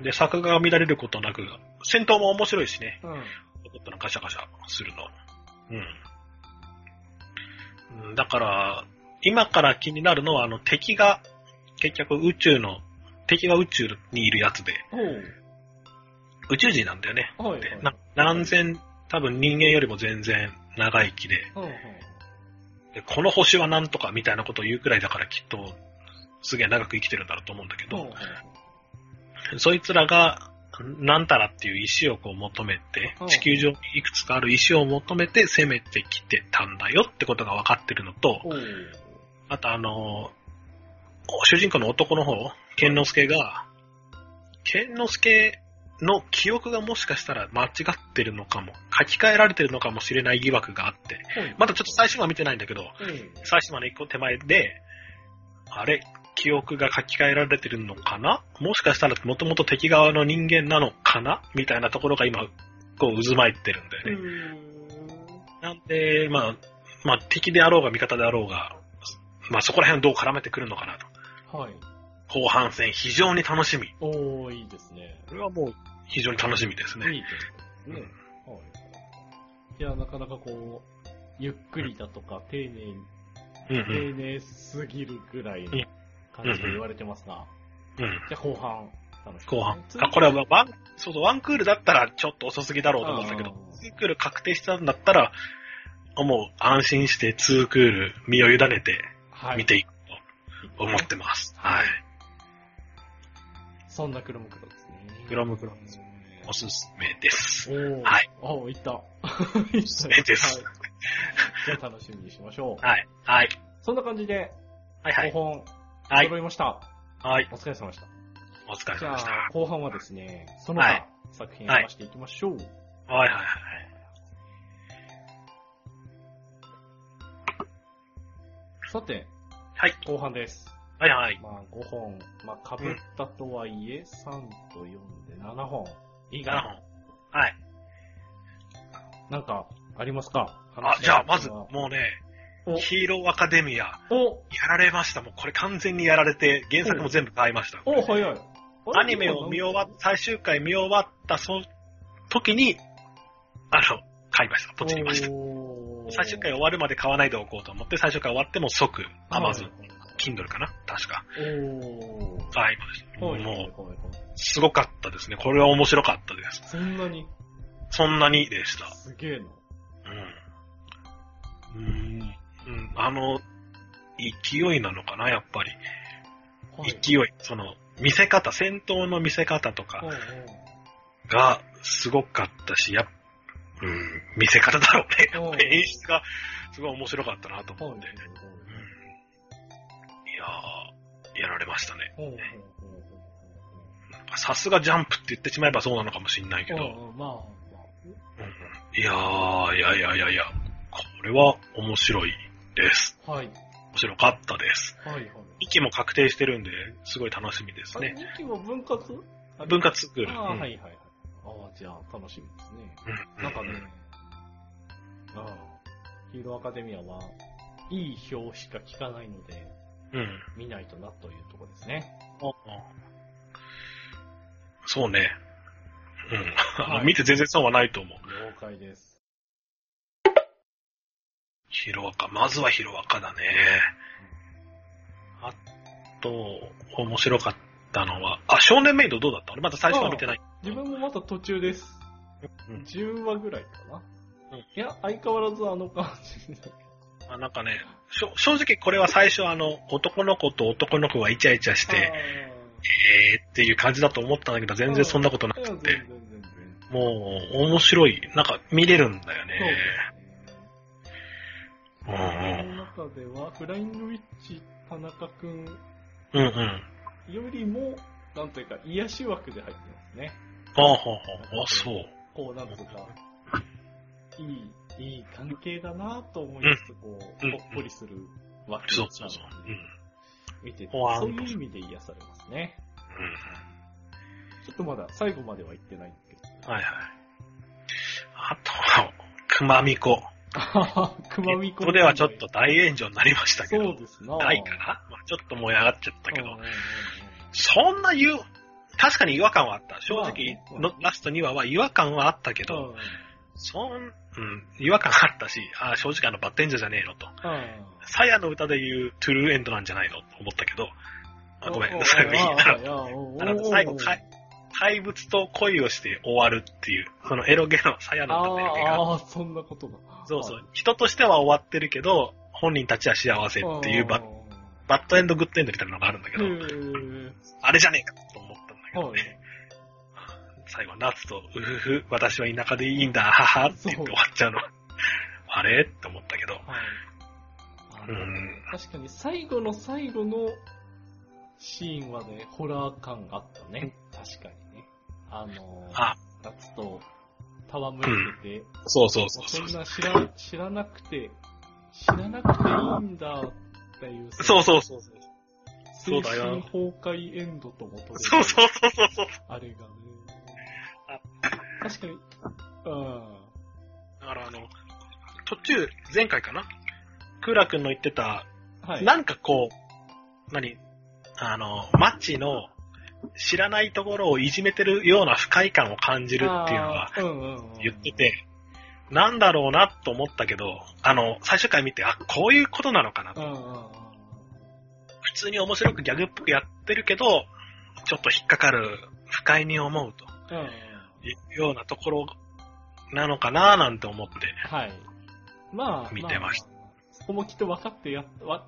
で、作画が乱れることなく、戦闘も面白いしね。
うん。うん。
ちょっとガシャガシャするの。うん。うんだから、今から気になるのは、あの、敵が、結局宇宙の、敵が宇宙にいるやつで、宇宙人なんだよね。
はい、
で
はい。
な何千、多分人間よりも全然長生きで
うん
この星はなんとかみたいなことを言うくらいだからきっと、すげえ長く生きてるんだろうと思うんだけど、そいつらが、なんたらっていう石をこう求めて
うん、
地球上にいくつかある石を求めて攻めてきてたんだよってことが分かってるのと、あとあの、主人公の男の方、剣之助が、剣之助の記憶がもしかしたら間違ってるのかも、書き換えられてるのかもしれない疑惑があって、
はい
まだちょっと最新話見てないんだけど、
うん
最新話の一個手前で、あれ、記憶が書き換えられてるのかな？もしかしたらもともと敵側の人間なのかな？みたいなところが今、こう渦巻いてるんだよね。なんで、まあ、まあ敵であろうが味方であろうが、まあそこら辺をどう絡めてくるのかなと。
はい。
後半戦非常に楽しみ。
おー、いいですね。
これはもう非常に楽しみですね。
いいですね。はい。いや、なかなかこう、ゆっくりだとか、丁寧に、
うんうん。
丁寧すぎるぐらいの感じで言われてますが、
うん。
じゃあ後半、楽しみ
後半。あ、これはワン、そうそう、ワンクールだったらちょっと遅すぎだろうと思ったけど、ツークール確定したんだったら、もう安心してツークール身を委ねて
はい
見ていくと思ってます。はい。
そんなクロムクロですね。
クロムクロです。おすすめです。
おお、
はい、
おお、いった。いっ
めです
じゃあ楽しみにしましょう。
はい。はい。
そんな感じで、
はいは5。本。
揃いました。
はい。
お疲れ様でした。
お疲れ様でしゃ
あ、後半はですね、その他作品を話していきましょう。
はいはいはい。
さて、
はい
後半です。
はいはい。
まあ、5本。まあ、被ったとはいえ、3と4で7本。いいか
7
な
本。はい。
なんか、ありますか？
あ、じゃあ、まず、
話
もうね、
お
ヒーローアカデミア、
お
やられました。もうこれ完全にやられて、原作も全部買いました。
お、早い。
アニメを見終わっ、最終回見終わったその時に、あの、買いました。ポチりました。
た
最終回終わるまで買わないでおこうと思って、最終回終わっても即、アマゾン、
ン。
Kindle かな？確か。
おー。はいはいはい
もう、すごかったですね。これは面白かったです。
そんなに、
そんなにでした。
すげえな。
うん。うん。うん。あの、勢いなのかな、やっぱり。
はい
勢い。その、見せ方、戦闘の見せ方とか
うんうん
がすごかったし、やっうん、見せ方だろうね。演出がすごい面白かったなと思って。
はい
うんいやられましたね。さすがジャンプって言ってしまえばそうなのかもしんないけど。
まあ、
いやー、いやいやいやいや、これは面白いです。
あ、はい。
面白かったです。
はいはい。
息も確定してるんで、すごい楽しみですね。
2期は分割？
分割作る。
あはいはいはい。ああ、じゃあ楽しみですね。
うん
なんかね、ああ、ヒーローアカデミアは、いい表しか聞かないので、
うん。
見ないとなというところですね。
そうね。うん。
はい
見て全然損はないと思う。
了解です。
ヒロアカ。まずはヒロアカだね。あと、面白かったのは、あ、少年メイドどうだった俺まだ最初は見てない。
自分もまた途中です。
うん
10話ぐらいかな。
うん
いや、相変わらずあの感じだけど。
あなんかね、正直これは最初あの、男の子と男の子がイチャイチャして、えーっていう感じだと思ったんだけど、全然そんなことなくて。もう、面白い。なんか、見れるんだよね。
ね。
うん
その中では、フライングウィッチ田中くん
うん。うんうん。
よりも、なんというか、癒し枠で入ってますね。
ああ、はあ、はあ、あそう。
こう、なんつうか、いい、いい関係だなと思いつつ、こう、
うん
ほっこりする枠
そう
なの
そうそう。
で
うん。
見てて、そういう意味で癒されますね。ちょっとまだ最後までは行ってないんですけど。
うん。はいはい。あとは、熊みこ。
熊みこ。
ここではちょっと大炎上になりましたけ
そ
ど。
うですな。
ないかな、まあ、ちょっと燃え上がっちゃったけど
うんうんうんうん。
そんな言う、確かに違和感はあった。正直
まあ
の、ラスト2話は違和感はあったけど、そん、うん、違和感あったし、あ正直あのバッテンジャーじゃねえのと。
うん
サヤの歌で言うトゥルーエンドなんじゃないの？と思ったけど、あごめん、
おお
それもいい。最後、怪物と恋をして終わるっていう、そのエロゲのサヤの歌のエロゲが、
ああ、そんなことが。
そうそう、人としては終わってるけど、本人たちは幸せっていうババッドエンド、グッドエンドみたいなのがあるんだけど、あれじゃねえかと思ったんだけど
はい
ね。最後、夏と、うふふ、私は田舎でいいんだ、ははって言って終わっちゃうの。あれ？って思ったけど。
はい
うん。
確かに最後の最後のシーンはね、ホラー感あったね。確かにね。あの、
あ、
夏と戯れてて、
そうそう
も
そううそう。
そんな知ら知らなくて、知らなくていいんだっていう、
そうそうそうそう。だよ
神崩壊エンドとも取れる
そうそうそうそうそう。
あれがね。確かに、うん。
だからあの、途中、前回かな？クーラ君の言ってた、
はい。
なんかこう、何？あの、マッチの知らないところをいじめてるような不快感を感じるっていうのが
あーうんうんうん、
言ってて、なんだろうなと思ったけど、あの、最終回見て、あ、こういうことなのかなと。
うんうんうん。
普通に面白くギャグっぽくやってるけど、ちょっと引っかかる、不快に思うと
うんうん。
いうようなところなのかななんて思って。
はい。まあ、
見てました
ああそこもきっと分かってや分か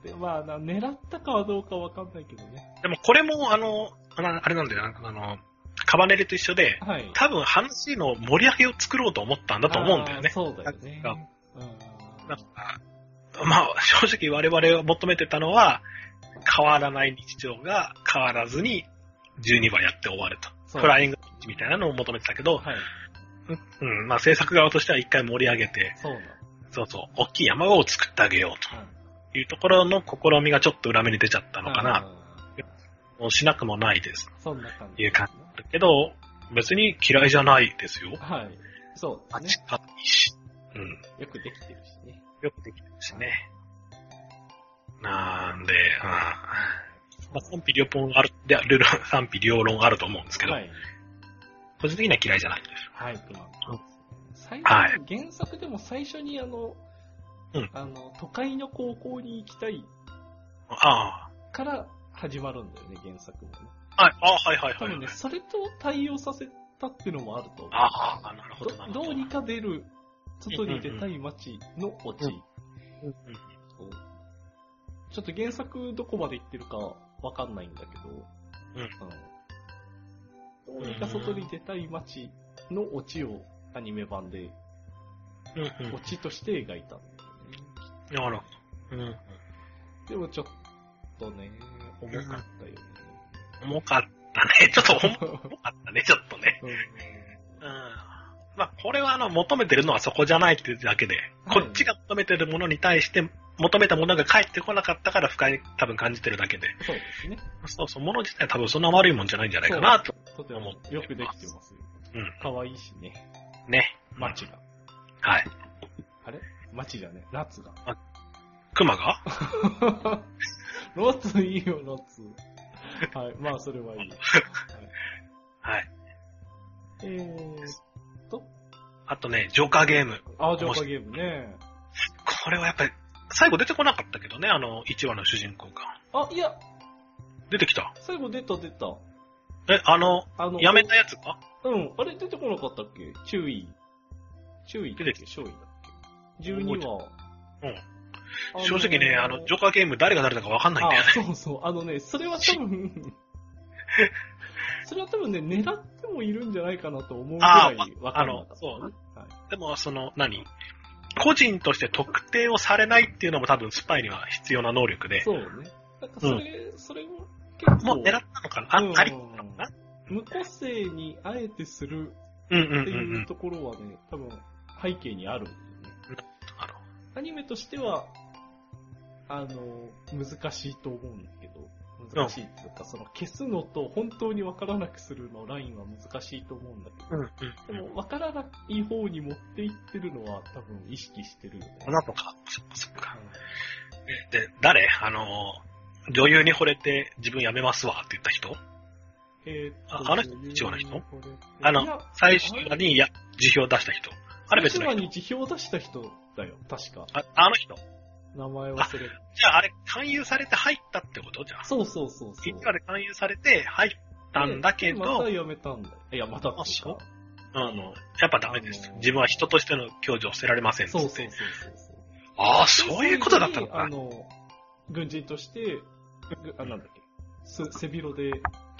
って、まあな、狙ったかはどうか分かんないけどね。
でもこれもあの、あれなんだよな、あの、カバネリと一緒で、
はい。
多分話の盛り上げを作ろうと思ったんだと思うんだよね。
そうだよね。
なんかまあ、正直我々が求めてたのは、変わらない日常が変わらずに12話やって終わると。フライングみたいなのを求めてたけど、
はい。
うん、まあ制作側としては一回盛り上げて、
そう。
そうそう、大きい山を作ってあげよう
はい
というところの試みがちょっと裏目に出ちゃったのかな。もうしなくもないです。
そんな感じ、
いう感じだけど、別に嫌いじゃないですよ。
はい。そう
あ
ですね。
いし。うん。
よくできてるしね。
よくできてるしね。なんで、うん。まあ、賛否両論ある、で、ルール賛否両論あると思うんですけど、
はい。
個人的には嫌いじゃないです。
はい、熊
うん
最
はい
初、原作でも最初にあの、
うん
あの、都会の高校に行きたい
あ
から始まるんだよね、原作もね。
あ。はい、ああ、はいはいはい。
多分ね、それと対応させたっていうのもあると思う。
ああ、なるほど、ど。
どどうにか出る、外に出たい街のオチ。
うんうん
ちょっと原作どこまで行ってるかわかんないんだけど、
うん
どうにか外に出たい街のオチをアニメ版で
うんうん
オチとして描いたんだよね。
なるほど。うん。
でもちょっとね、重かったよね。
重かったね。ちょっと重かったね、ちょっとね。
うん
うん。まあ、これはあの、求めてるのはそこじゃないっていうだけで、
はい
こっちが求めてるものに対して、求めたものが返ってこなかったから不快に多分感じてるだけで。
そうですね。
そうそう、もの自体は多分そんな悪いもんじゃないんじゃないかなと。
とてもよくできてますよ。
うん。
可愛いしね、
ね。
街が。
はい。
あれ？街じゃね、夏が。
熊が？
ロッツいいよ、ロッツ。はい、まあそれはいい。はい、
はい。
えーっと、
あとね、ジョーカーゲーム。
あー、ジョーカーゲームね。
これはやっぱり、最後出てこなかったけどね、あの、1話の主人公が。
あ、いや、
出てきた。
最後出た出た。
え、あの、
あの、
やめたやつが
うん、あれ出てこなかったっけ？注意。注意だっけ？勝利だっけ ?12 話。
うん。
あのー
正直ね、あの、ジョーカーゲーム誰が誰だかわかんないんだよね。
あそうそう、あのね、それは多分、それは多分ね、狙ってもいるんじゃないかなと思うぐらいわかんなかった、
あの
はい。
でも、その、何？個人として特定をされないっていうのも多分スパイには必要な能力で、
そうね。なんかそれ、それも結構、
もう狙ったのかな？あ、
うん。
あり
無個性にあえてする
うんうん
って
うんうん
いう。ところはね、多分背景にあるんだよね。アニメとしては、あの、難しいと思うんだけど、難しいっていうか、その消すのと本当にわからなくするのラインは難しいと思うんだけど、
うんうんうん。
でもわからない方に持っていってるのは多分意識してるよね。
なのか。そっかそっか。で、誰？あの、女優に惚れて自分辞めますわって言った人？
えー
ああの人一話の人あの最終話に、いや、辞表を出した人。あれ別の
に辞表を出した人だよ、確か。
ああの人。
名前忘れる。
じゃああれ、勧誘されて入ったってこと？じゃあ。
そうそうそうそう。
1話で勧誘されて入ったんだけ
でま
ど、
た辞めたんだよ。いや、またっていう
あの、やっぱダメです。自分は人としての教授を捨てられません。
そうそうそうそうそう。
ああ、そういうことだったのか。
であの、軍人として、ぐあ、なんだっけ、す背広で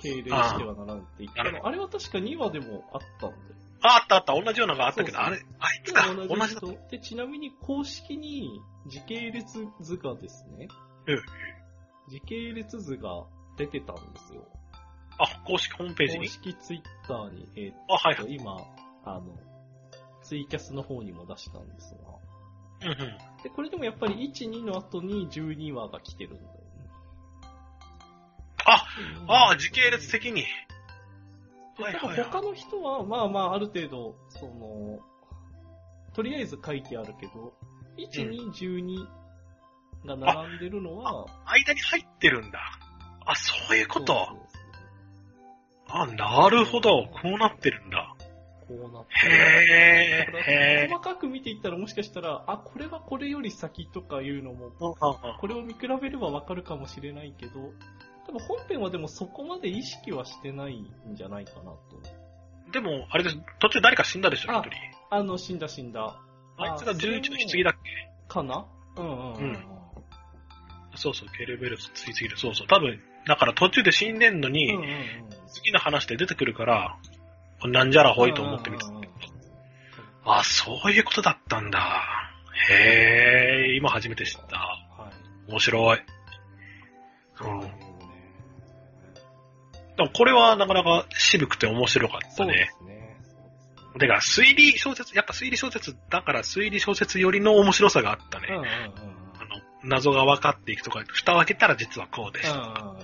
敬礼してはならんって言ったの。あれは確か2話でもあったんだよ。
ああったあった、同じようなのがあったけど、
そうそう
あれ、あいつか、
で
同じだ。
同じ人。で、ちなみに公式に時系列図がですね、
うん
時系列図が出てたんですよ。
あ、公式ホームページ
公
に
式ツイッターに、えーっ
あ、はいはい。
と今、あの、ツイキャスの方にも出したんですが、
うんうん。
で、これでもやっぱり1、2の後に12話が来てるん。
あ、ああ、時系列的に。
他の人は、まあまあ、ある程度、その、とりあえず書いてあるけど、1、2、12が並んでるのは、
間に入ってるんだ。あ、そういうこと。あ、なるほど。こうなってるんだ。
こうなって
へ
だから
え、へ
細かく見ていったらもしかしたら、あ、これはこれより先とかいうのも、
ー。
これを見比べればわかるかもしれないけど、多分本編はでもそこまで意識はしてないんじゃないかなと。
でも、あれです。途中誰か死んだでしょ、
あ
一人。
あの、死んだ死んだ。
あいつが11の棺だっけ？
かな？うんうんうん。
うんそうそう、ケルベルスついすぎる。そうそう。多分、だから途中で死んでんのに、
うんうんうん。
次の話で出てくるから、なんじゃらほいと思ってみて
うんうんうんうん
あ、そういうことだったんだ。へえ、今初めて知った。
はい。
面白い。うん。これはなかなか渋くて面白かったね。
そうですね
てか、推理小説、やっぱ推理小説だから推理小説よりの面白さがあったね。
うんうんうん
あの、謎が分かっていくとか、蓋を開けたら実はこうでした。
あ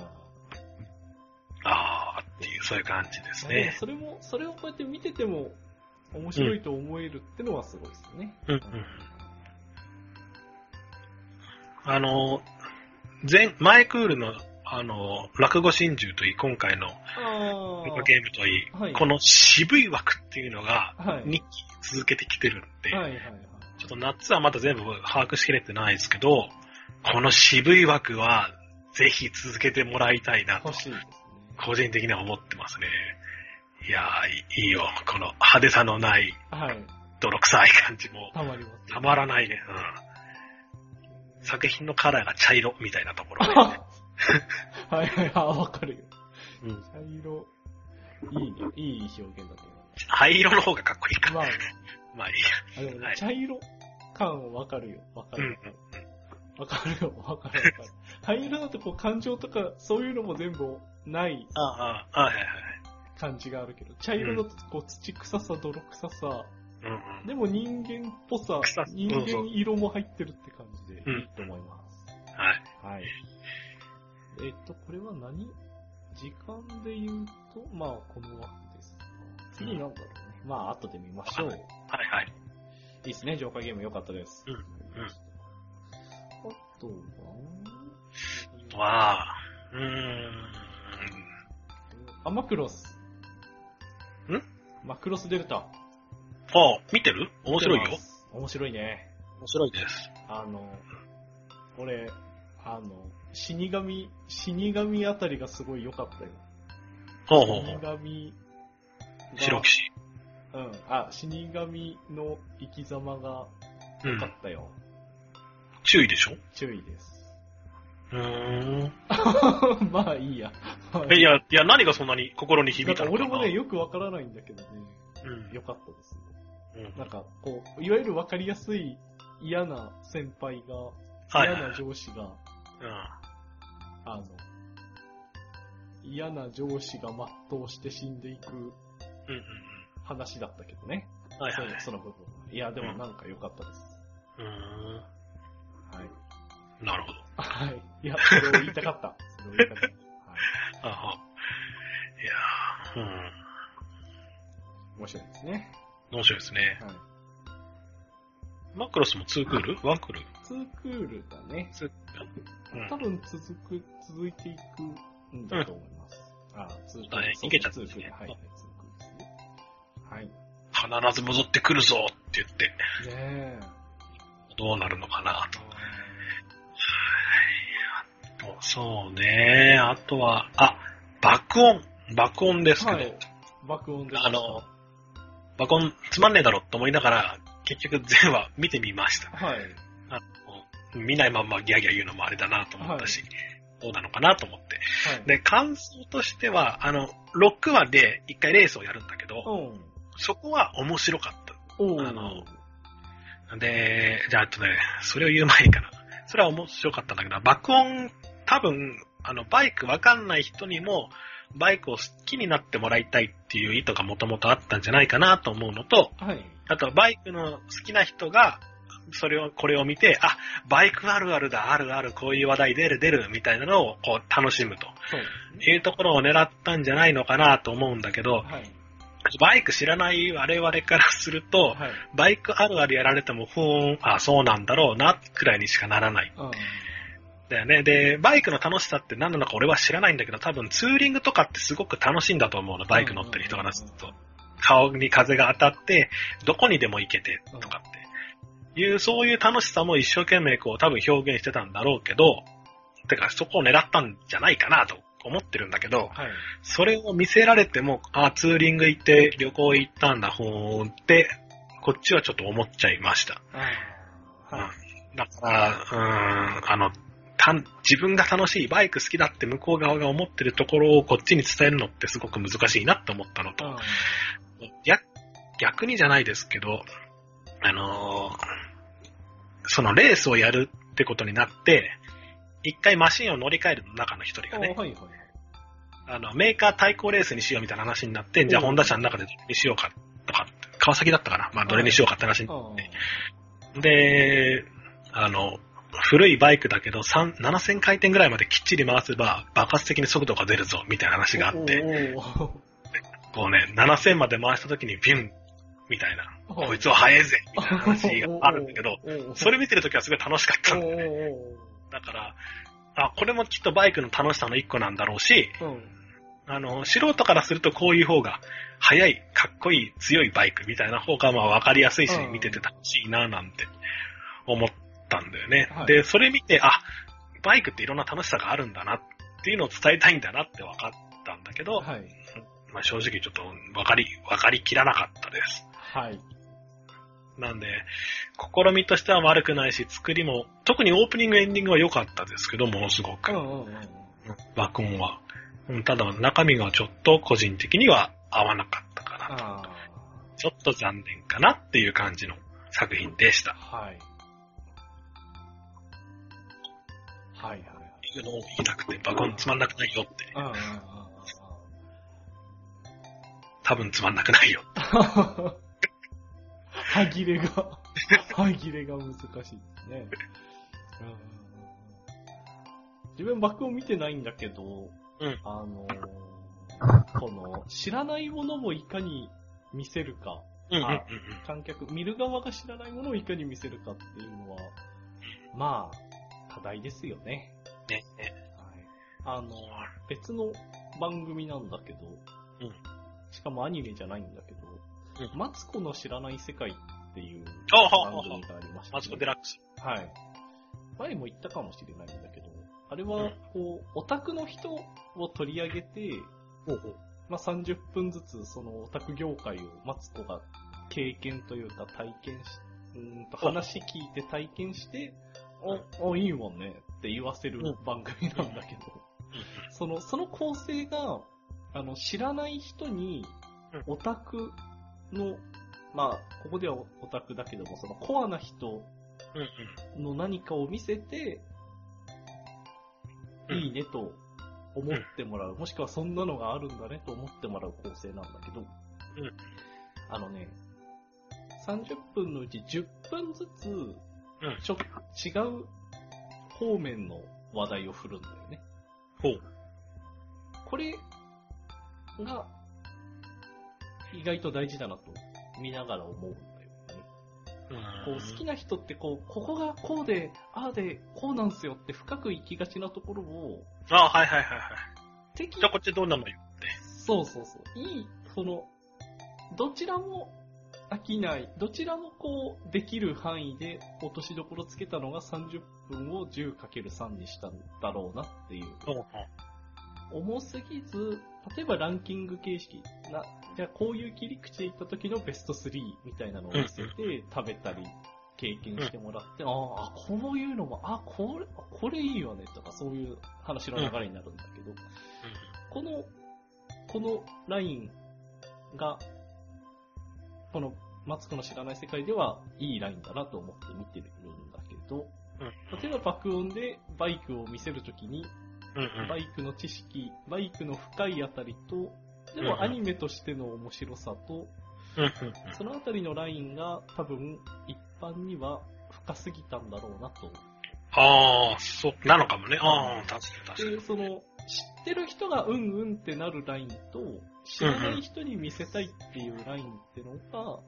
あーっていう、そういう感じです
あ。
ね。
それも、それをこうやって見てても面白いと思えるってのはすごいですよね。
うんうん。あの、前、前クールの、あの、落語真珠といい、今回の。ゲームといい、
はい
この渋い枠っていうのが、
はい。
2期続けてきてるんで、
はいはいはい。
ちょっと夏はまだ全部把握しきれてないですけど、この渋い枠は、ぜひ続けてもらいたいなと。個人的には思ってますね。いやー、いいよ。この派手さのない、
はい。
泥臭い感じも、
たまります、
たまらないね。うん。作品のカラーが茶色みたいなところで、
はいはい、あ、わかるよ。
うん。
茶色。いいね。いい表現だと思う。
灰色の方がかっこいいか。
まあね、
まあいい
あでもね
はい
茶色感わかるよ。わかる。わかるよ。わかるわかる。灰色だとこう感情とかそういうのも全部ない
ああ、ああ、はいはいはい。
感じがあるけど、茶色だとこう土臭さ、泥臭さ、
うんうん。
でも人間っぽさ
臭、
人間色も入ってるって感じで
うん
いいと思います。
はい。
はい。えっと、これは何？時間で言うと、まあ、この枠ですが。次なんだろうね。まあ、後で見ましょう。い
はいはい。
いですね、浄化ゲーム良かったです。
うんうん
あとは、
わあ、うーん。
あ、マクロス。
ん？
マクロスデルタ。
あ見てる？面白いよ。
面白いね。
面白いです。
あの、俺、あの、死神、死神あたりがすごい良かったよ。
ほうほうほう。
死神が
白騎士。
うん。あ、死神の生き様が良か
うん。
ったよ。
注意でしょ？
注意です。
うーん。
まあいいや。まあ
え、いや、いや、何がそんなに心に響
なんか
いたのかな？
俺もね、よくわからないんだけどね、
うん。
良かったですね。
うん
なんか、こう、いわゆるわかりやすい嫌な先輩が、嫌な上司が、
うん。
あの、嫌な上司が全うして死んでいく話だったけどね。
うん。はいはい。
そその部分は。いや、でもなんか良かったです。
うーん。
はい。
なるほど。
はい。いや、それを言いたかった。それを言いたかった。はい。
ああ。いやー、うん。
面白いですね。
面白いですね。
はい。
マクロスも2クール ?1 クール？
ツークールだね。
うん
多分続く、続いていくんだと思います。あ、ツークール。そう
だねいけちゃった
ツクール。はい、クールですね。はい。
必ず戻ってくるぞって言って、
ねえ。
どうなるのかなと。そうね。あとは、あ、爆音。爆音ですけど、
はい。爆音で。
あの、爆音つまんねえだろと思いながら、結局全話見てみました。
はい。
見ないまんまギャーギャー言うのもあれだなと思ったし、どうなのかなと思って。
はい。
で、感想としては、あの、6話で一回レースをやるんだけど、
うん。
そこは面白かった。あので、じゃあ、あとね、それを言う前にかな。それは面白かったんだけど、爆音、多分、あの、バイクわかんない人にも、バイクを好きになってもらいたいっていう意図がもともとあったんじゃないかなと思うのと、
はい。
あと、バイクの好きな人が、それを、これを見て、あ、バイクあるあるだ、あるある、こういう話題出る出る、みたいなのを、こう、楽しむと
ね。
いうところを狙ったんじゃないのかなと思うんだけど、
はい。
バイク知らない我々からすると、
はい。
バイクあるあるやられても、ふーん、あ、そうなんだろうな、くらいにしかならない。
うん。
だよね。で、バイクの楽しさって何なのか俺は知らないんだけど、多分ツーリングとかってすごく楽しいんだと思うの、バイク乗ってる人からすると。顔に風が当たって、どこにでも行けて、とかって。いう、そういう楽しさも一生懸命こう多分表現してたんだろうけど、てかそこを狙ったんじゃないかなと思ってるんだけど、
はい。
それを見せられても、あ、ツーリング行って旅行行ったんだ、ほーんって、こっちはちょっと思っちゃいました。
ああ。はい。
だから、うーん、あの、たん自分が楽しい、バイク好きだって向こう側が思ってるところをこっちに伝えるのってすごく難しいなって思ったのと、逆にじゃないですけど、あのーそのレースをやるってことになって、一回マシンを乗り換える中の一人
あ。
がね、
はいはい。
あの、メーカー対抗レースにしようみたいな話になって、じゃあ
うん
ホンダ車の中でどれにしようかとかって、川崎だったかな。まあどれにしようかって話に
あ
で、あの、古いバイクだけど、3 7000回転ぐらいまできっちり回せば爆発的に速度が出るぞ、みたいな話があって、こうね、7000まで回した時にビュンみたいな、
はい
こいつは速えぜみたいな話があるんだけど、それ見てる時はすごい楽しかったんだよね。
お
だから、あ、これもきっとバイクの楽しさの一個なんだろうし、
ーうん。
あの、素人からするとこういう方が、速い、かっこいい、強いバイクみたいな方がまあ分かりやすいし、
うん。
見てて楽しいななんて思ったんだよね。
はい。
で、それ見て、あ、バイクっていろんな楽しさがあるんだなっていうのを伝えたいんだなって分かったんだけど、
はい。
まあ正直ちょっと分かり、分かりきらなかったです。
はい。
なんで、試みとしては悪くないし、作りも、特にオープニングエンディングは良かったですけど、ものすごく。爆音は。うんただ中身がちょっと個人的には合わなかったかな。
あ
ちょっと残念かなっていう感じの作品でした。
あ。はい。はいはい
いうのを言いたくて、爆音つまんなくないよって。多分つまんなくないよ。
うん。歯切れが、歯切れが難しいですね。自分爆音見てないんだけど、
うん
あのーこの、知らないものをいかに見せるか、
うんうんうん
あ観客、見る側が知らないものをいかに見せるかっていうのは、まあ、課題ですよね。
ね。ね
はい。あの、別の番組なんだけど、
うん
しかもアニメじゃないんだけど、
うん。
マツコの知らない世界っていう番組がありまして、
マツコデラックス。
はい。前も言ったかもしれないんだけど、あれは、こう、オタクの人を取り上げて、
ほう。
まあ、30分ずつそのオタク業界をマツコが経験というか体験し、うーんと話聞いて体験して、お、お、いいもんねって言わせる
うん。
番組なんだけど、その、その構成が、あの、知らない人に
うん、
オタクの、まあ、ここではオタクだけども、そのコアな人。の何かを見せて、
うん
いいねと思ってもらう、もしくはそんなのがあるんだねと思ってもらう構成なんだけど、
うん
あのね、30分のうち10分ずつ、
うん
ちょ違う方面の話題を振るんだよね。
ほう。
これが意外と大事だなと見ながら思うんだよね。こう好きな人ってこう、ここがこうで、ああで、こうなんすよって深く行きがちなところを、
あはいはいはいはい。
適
じゃあこっちどうなのよって。
そうそうそう。いい、その、どちらも飽きない、どちらもこう、できる範囲で落としどころつけたのが30分を 10×3 にしたんだろうなっていう。重すぎず、例えばランキング形式、な、じゃあこういう切り口でいった時のベスト3みたいなのを見せて、食べたり、経験してもらって、ああ、こういうのも、あ、これ、これいいよね、とかそういう話の流れになるんだけど、この、このラインが、このマツコの知らない世界ではいいラインだなと思って見てるんだけど、例えば爆音でバイクを見せるときに。バイクの知識、バイクの深いあたりと、でもアニメとしての面白さと、そのあたりのラインが多分一般には深すぎたんだろうなと。
ああ、そう、なのかもね。ああ、確かに確かに。
で、その、知ってる人がうんうんってなるラインと、知らない人に見せたいっていうラインってのが、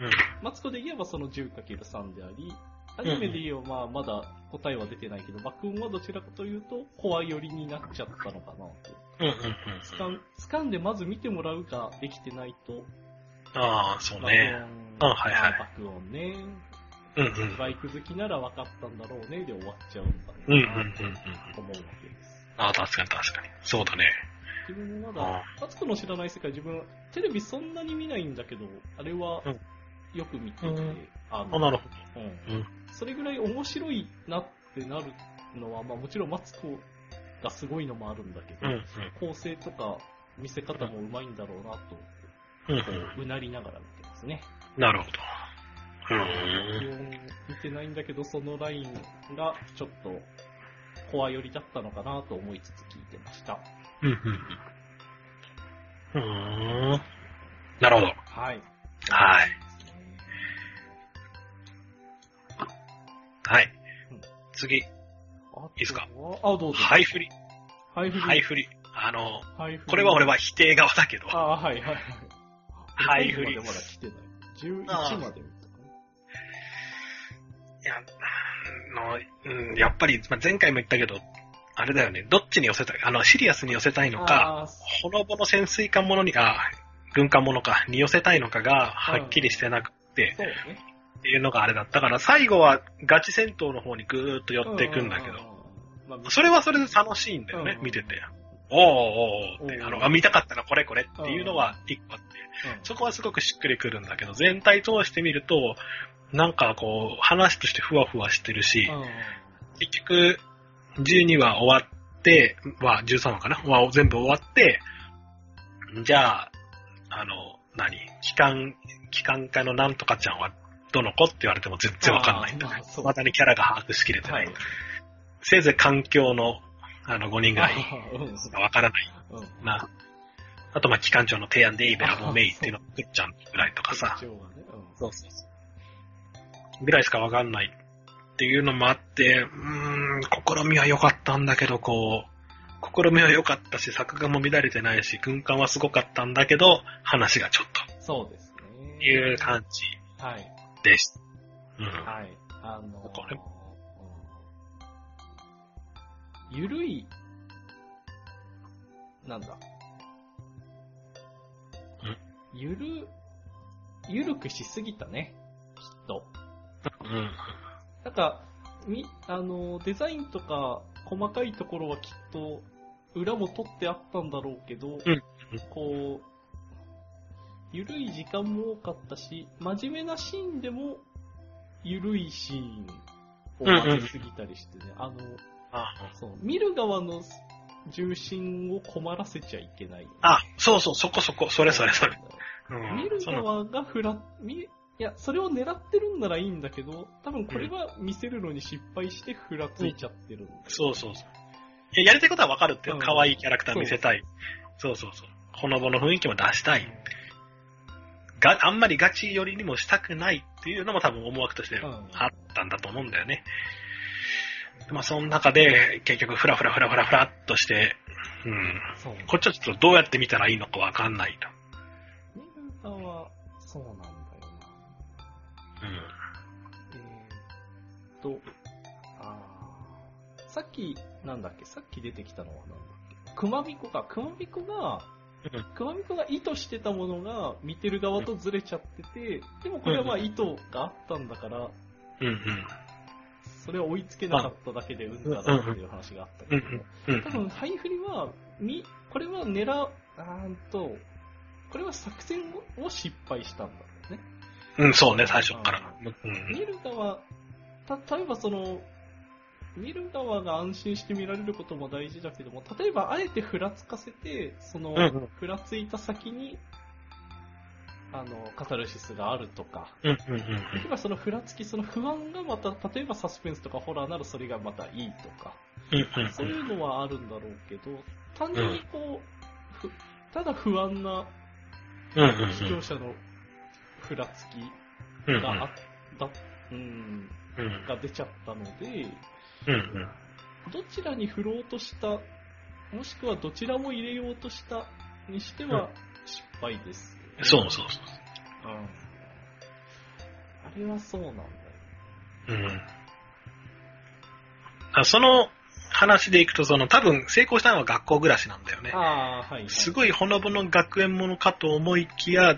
うん。
マツコで言えばその 10×3 であり、アニメで言えばまあまだ答えは出てないけど、爆音はどちらかというと、コア寄りになっちゃったのかなと。
うんうんうん。
掴ん掴んでまず見てもらうができてないと、
ああ、そうね。
爆音、
あはいはい
あ爆音ね、
うんうん。
バイク好きなら分かったんだろうねで終わっちゃうんだ
うんうん
ろうなと
うんうん。
思うわけです。
ああ、確かに確かに。そうだね。
自分もま
あ
だ、マツコの知らない世界、自分、テレビそんなに見ないんだけど、あれは
うん
よく見ていて、
うん
あ
あ、なるほ
うん
うん
それぐらい面白いなってなるのは、まあもちろんマツコがすごいのもあるんだけど、
ど。うんうん。
構成とか見せ方もうまいんだろうなと、
うん
こう、うなりながら見てますね。
なるほど。うーん。
見てないんだけど、そのラインがちょっと、コア寄りだったのかなと思いつつ聞いてました。
うんうんうん。なるほど。
はい。
はい。はい
うん。
次、
あ
いいっすか？
あ、どうぞ。
ハイフリ。
ハイフリ。
ハイフリ。あの、
ハイフリ
これは俺は否定側だけど、
ああ、はいはいはい。
ハイフリ
最後までまだ来てない。11まで見たか
いや、あの、うん、やっぱり、まあ、前回も言ったけど、あれだよね、どっちに寄せたい、あの、シリアスに寄せたいの
な。
か、ほのぼの潜水艦ものに、あ、軍艦ものか、に寄せたいのかが、はっきりしてなくて、
そうね。
っていうのがあれだったから、最後はガチ戦闘の方にぐーっと寄っていくんだけど、それはそれで楽しいんだよね、
うん。
見てて。おーおーって、あの、あ見たかったらこれこれっていうのは一個あって、
うん。
そこはすごくしっくりくるんだけど、全体通してみると、なんかこう、話としてふわふわしてるし、
うん。
結局、12話終わって、は、13話かな？は全部終わって、じゃあ、あの、何？機関、機関科のなんとかちゃんはどの子って言われても全然わかんないんだ
あーま
だにキャラが把握しきれてな。
はいい。
せいぜい環境の、あの、5人ぐらいわからない
うん。
あと、まあ、機関長の提案でエイベラボメイっていうのをくっちゃんぐらいとかさ。そうそうそう。ぐらいしかわかんないっていうのもあって、うーん、試みは良かったんだけど、こう、試みは良かったし、作画も乱れてないし、軍艦はすごかったんだけど、話がちょっ
そうです
と
ね。
いう感じ
はい。
です。うん。
はい。あの
これ
うんゆるい、なんだ。ゆる、ゆるくしすぎたね。きっと。
うん。
なんか、み、あの、デザインとか細かいところはきっと裏も取ってあったんだろうけど、
うん
こう、ゆるい時間も多かったし、真面目なシーンでもゆるいシーンを混ぜすぎたりしてね、あの、
あ
そう、見る側の重心を困らせちゃいけない。
あ、そうそう、そこそこ、それそれそれ。うん。
見る側がふら、見、いや、それを狙ってるんならいいんだけど、多分これは見せるのに失敗してふらついちゃってるんだよ
そうそうそう。いややりたいことはわかるって可愛いキャラクター見せたい。そうそうそう。ほのぼの雰囲気も出したい。が、あんまりガチ寄りにもしたくないっていうのも多分思惑として
うん
あったんだと思うんだよね。まあその中で結局フラフラフラフラフラっとして、うん。
そう。
こっちはちょっとどうやって見たらいいのかわかんないと。
見る側は、そうなんだよな。えーっと、あーさっき、なんだっけ、さっき出てきたのはなんだっけ、熊彦か、熊彦が、
うん
熊彦が意図してたものが見てる側とずれちゃってて、でもこれはまあ意図があったんだから、
うんうん。
それは追いつけなかっただけでうんだなっていう話があったけど。多分、ハイフリは、み、これは狙う、あーんと、これは作戦を失敗したんだろうね。
うん、そうね、最初から。うん。
見る側、た、例えばその、見る側が安心して見られることも大事だけども、例えばあえてふらつかせて、その
うんうん、
ふらついた先に、あの、カタルシスがあるとか、
うんうんうん
例えばそのふらつき、その不安がまた、例えばサスペンスとかホラーならそれがまたいいとか、
うん。うんうん。
そういうのはあるんだろうけど、単純にこう、ふただ不安な。視聴者のふらつきがあった、うん、
うん。
が出ちゃったので、
うんうん。
どちらに振ろうとした、もしくはどちらも入れようとしたにしては失敗です、
そうそうそう。
うん。あれはそうなんだよ。
うん。あその話でいくと、その多分成功したのは学校暮らしなんだよね。
ああ、はい。
すごいほのぼの学園ものかと思いきや、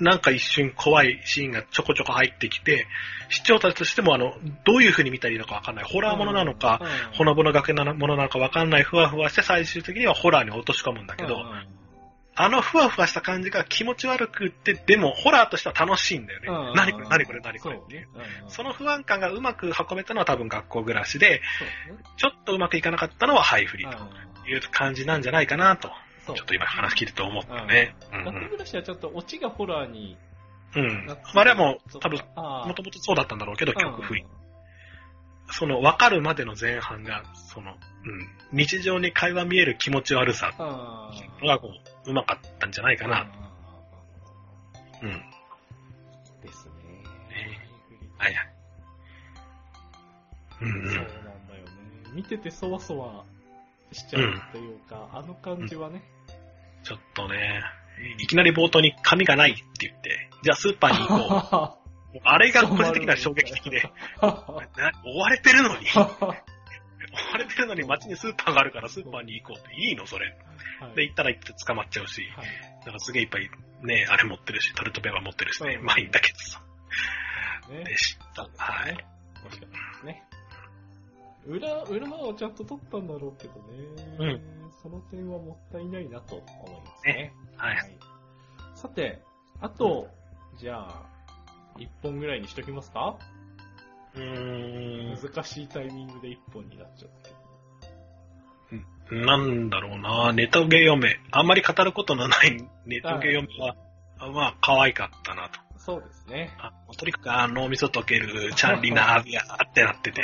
なんか一瞬怖いシーンがちょこちょこ入ってきて、視聴者としてもあの、どういう風に見たらいいのかわかんない。ホラーものなのか、
うん、
ほのぼの学園のものなのかわかんない、ふわふわして最終的にはホラーに落とし込むんだけど、あのふわふわした感じが気持ち悪くって、でもホラーとしては楽しいんだよね。
うん
何これ何これ何これ
そうね。う
その不安感がうまく運べたのは多分学校暮らしで。ちょっとうまくいかなかったのはハイフリ
うん
という感じなんじゃないかなと、ちょっと今話聞いてて思ったね。うん
学校暮らしはちょっとオチがホラーに
うん。まああれはもう多分、もともとそうだったんだろうけど、
うん
曲不意。その分かるまでの前半が、その、うん、日常に会話見える気持ち悪さがこう、うまかったんじゃないかな。うん。
うんですね。
はいはい。うんうん。
そうなんだよ見ててそわそわしちゃうというか、あの感じはね。
ちょっとね、いきなり冒頭に紙がないって言って、じゃあスーパーに行こう。あれが個人的には衝撃的で、な追われてるのに、追われてるのに街にスーパーがあるからスーパーに行こうっていいのそれ。
はい
で、行ったら行って捕まっちゃうし、
はい
なんかすげえいっぱいね、あれ持ってるし、トルトペは持ってるしね、
うん
まあいいんだけどさ。
ね
でした。はい。
惜しかったですね。裏、裏はちゃんと取ったんだろうけどね。その点はもったいないなと思いますね。
はい。
さて、あと、じゃあ、1本ぐらいにしときますか？
うー
難しいタイミングで1本になっちゃったけど。
ん、なんだろうな、ネトゲ嫁。あんまり語ることのないネトゲ嫁は、あまあ、可愛かったなと。
そうですね。
あとにかく、あ脳みそ溶けるチャンリナービアってなってて。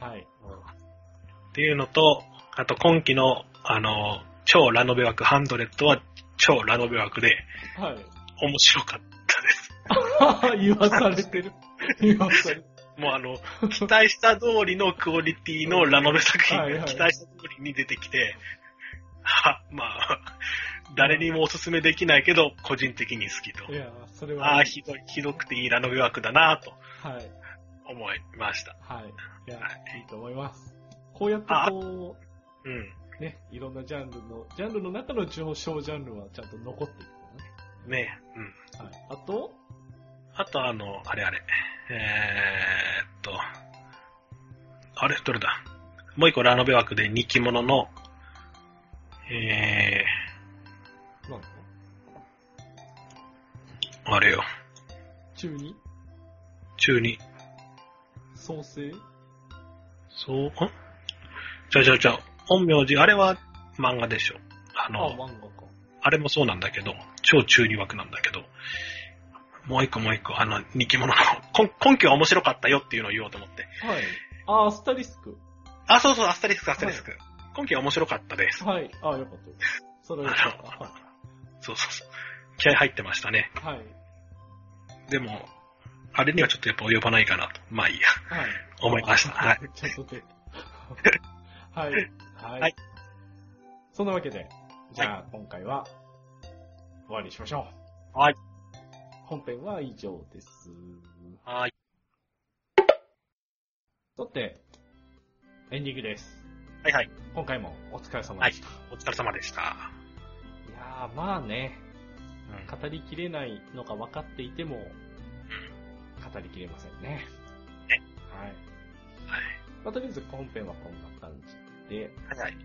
はい。
っていうのと、あと今期の、あの、超ラノベ枠ハンドレットは超ラノベ枠で
はい。
面白かったです。
言わされてる。言わされてる。
もうあの、期待した通りのクオリティのラノベ作品が期待した通りに出てきて、は、まあ、誰にもおすすめできないけど、個人的に好きと
い。や、それは。
ああ、ひどい、ひどくていいラノベ枠だなと
はい。
思いました。
はい。いや、いいと思います。こうやってこ
うん。
う、ね、いろんなジャンルの、ジャンルの中の上昇ジャンルはちゃんと残っていくのね。
ねうん。
はい。あと、
あとあの、あれあれ。えー、っと、あれ、どれだ？もう一個ラノベ枠で人気者の、え
なんだ？
ー、あれよ、
中に
中に、
創生？
そう、ん？ちゃうちゃうちゃう、本名字、あれは漫画でしょ。あ
あ、
の、
漫画か。
あれもそうなんだけど、超中二枠なんだけど、もう一個もう一個、あの、人気者の、今今期は面白かったよっていうのを言おうと思って。
はい。あ、アスタリスク。
あ、そうそう、アスタリスク、アスタリスク。今期は面白かったです。
はい。あ、よかったです。それはよかった。は
そうそうそう。気合入ってましたね。
い。はい。
でも、あれにはちょっとやっぱ及ばないかなと。まあいいや。
はい。
思いました。はい。。
はい。はい。
はい
そんなわけで、じゃあ、今回は終わりにしましょう。
はい。
本編は以上です。
はい。
さて、エンディングです。
はいはい。
今回もお疲れ様でした。
お疲れ様でした。
い、やー、まあね、
うん
語りきれないのが分かっていても、語りきれませんね。
ね
はい。
はい。
まあ、とりあえず本編はこんな感じで、
はいはい。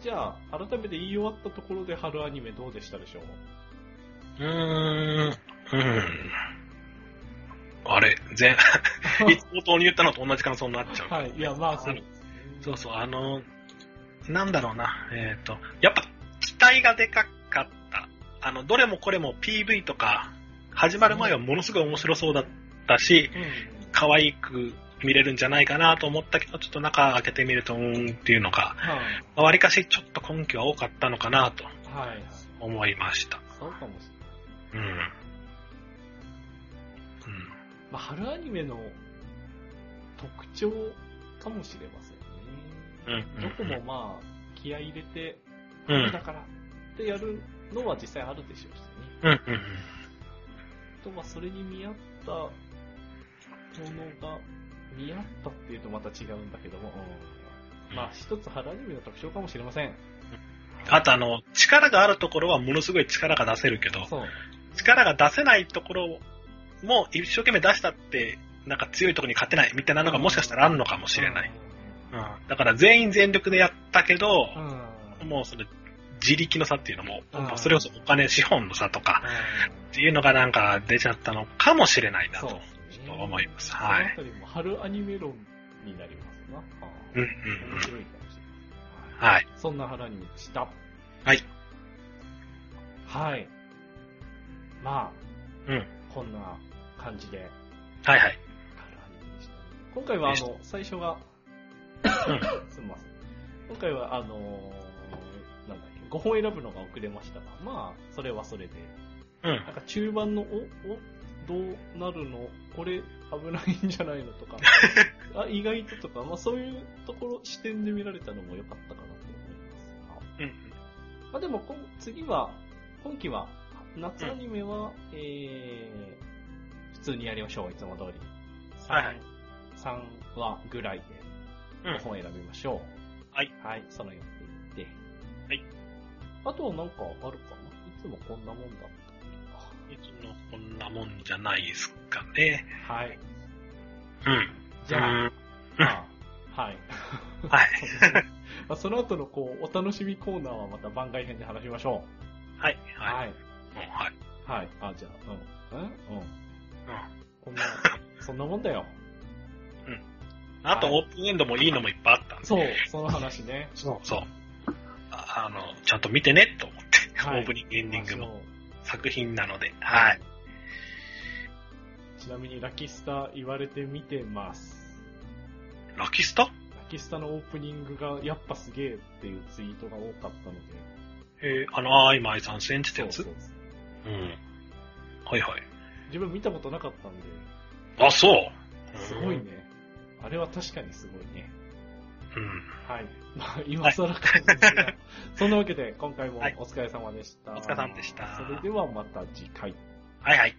じゃあ、改めて言い終わったところで春アニメどうでしたでしょう？
うーん。うん。あれ、全、いつ冒頭に言ったのと同じ感想になっちゃう。
はい。いや、まあ、そう。
そうそう、あの、なんだろうな、えっ、と、やっぱ期待がでかかった。あの、どれもこれも PV とか、始まる前はものすごい面白そうだったし、
うん。
可愛く見れるんじゃないかなと思ったけど、ちょっと中開けてみると、うーんっていうのが、
はい。
わりかしちょっと根拠は多かったのかなと
はい。
思いました。
そうかもしれない。
うん。うん。
まあ、春アニメの特徴かもしれませんね。
うんうん
どこもまあ、気合い入れて、
うん。
だからってやるのは実際あるでしょうしね。
うん。うん。
あとはそれに見合ったものが、見合ったっていうとまた違うんだけども、うんまあ一つ春アニメの特徴かもしれません。
あとあの、力があるところはものすごい力が出せるけど。力が出せないところも一生懸命出したって、なんか強いところに勝てないみたいなのがもしかしたらあるのかもしれない。うん。だから全員全力でやったけど、
うん。
もうその自力の差っていうのも、
うん
それこそお金、資本の差とかっていうのがなんか出ちゃったのかもしれないな
そう
と
ですね。
思います。
そ
はい。
のあたりも春アニメ論になりますな。
うんうん
面
うん。
白いかもしれない。
はい。
そんな春アニメでした。
はい。
はい。ま
うん。
あ、こんな感じで
はいはい。
春アニメでしたね。今回はあの、最初が、すみません。今回はあのーなんだっけ、5本選ぶのが遅れましたが、まあ、それはそれで、
うん。
なんか中盤の、お、お、どうなるの？これ、危ないんじゃないの？とか、あ意外ととか、まあそういうところ、視点で見られたのも良かったかなと思います。
うん。
まあでもこん、次は、今期は、夏アニメは、えー、普通にやりましょう、いつも通り。
はいはい
3話ぐらいで、
うん
5本選びましょう。
はい。
はい、その予定で。
はい。
あとはなんかあるかな？いつもこんなもんだっ
いつもこんなもんじゃないですかね。
たはい。
うん。
じゃあ、
うん
まあ、はい。
はい。
まあその後のこう、お楽しみコーナーはまた番外編で話しましょ
はい。
う。
はい。
はい。
うんはい。
はい。あ、じゃあ、うん。うんうん。
うん。
こんな、そんなもんだよ。
あと、
はい
オープンエンドもいいのもいっぱいあったんで。
そう、その話ね。
そう。そう。ああの、ちゃんと見てね、と思って。
はい
オープニング、エンディングも
まあ
作品なので。はい。。
ちなみにラキスタ言われてみてます。
ラキスタ？
ラキスタのオープニングがやっぱすげえっていうツイートが多かったので。
えー、あの、あいまい3センチってやつ？
そうそうそう
うん。はいはい。
自分見たことなかったんで、
あ、そう。
すごいね。あれは確かにすごいね。
うん。
はい。まあ、今更かもですが、そんなわけで今回もお
はい
疲れ様でした。
お疲れ様でした
それではまた次回。
はいはい。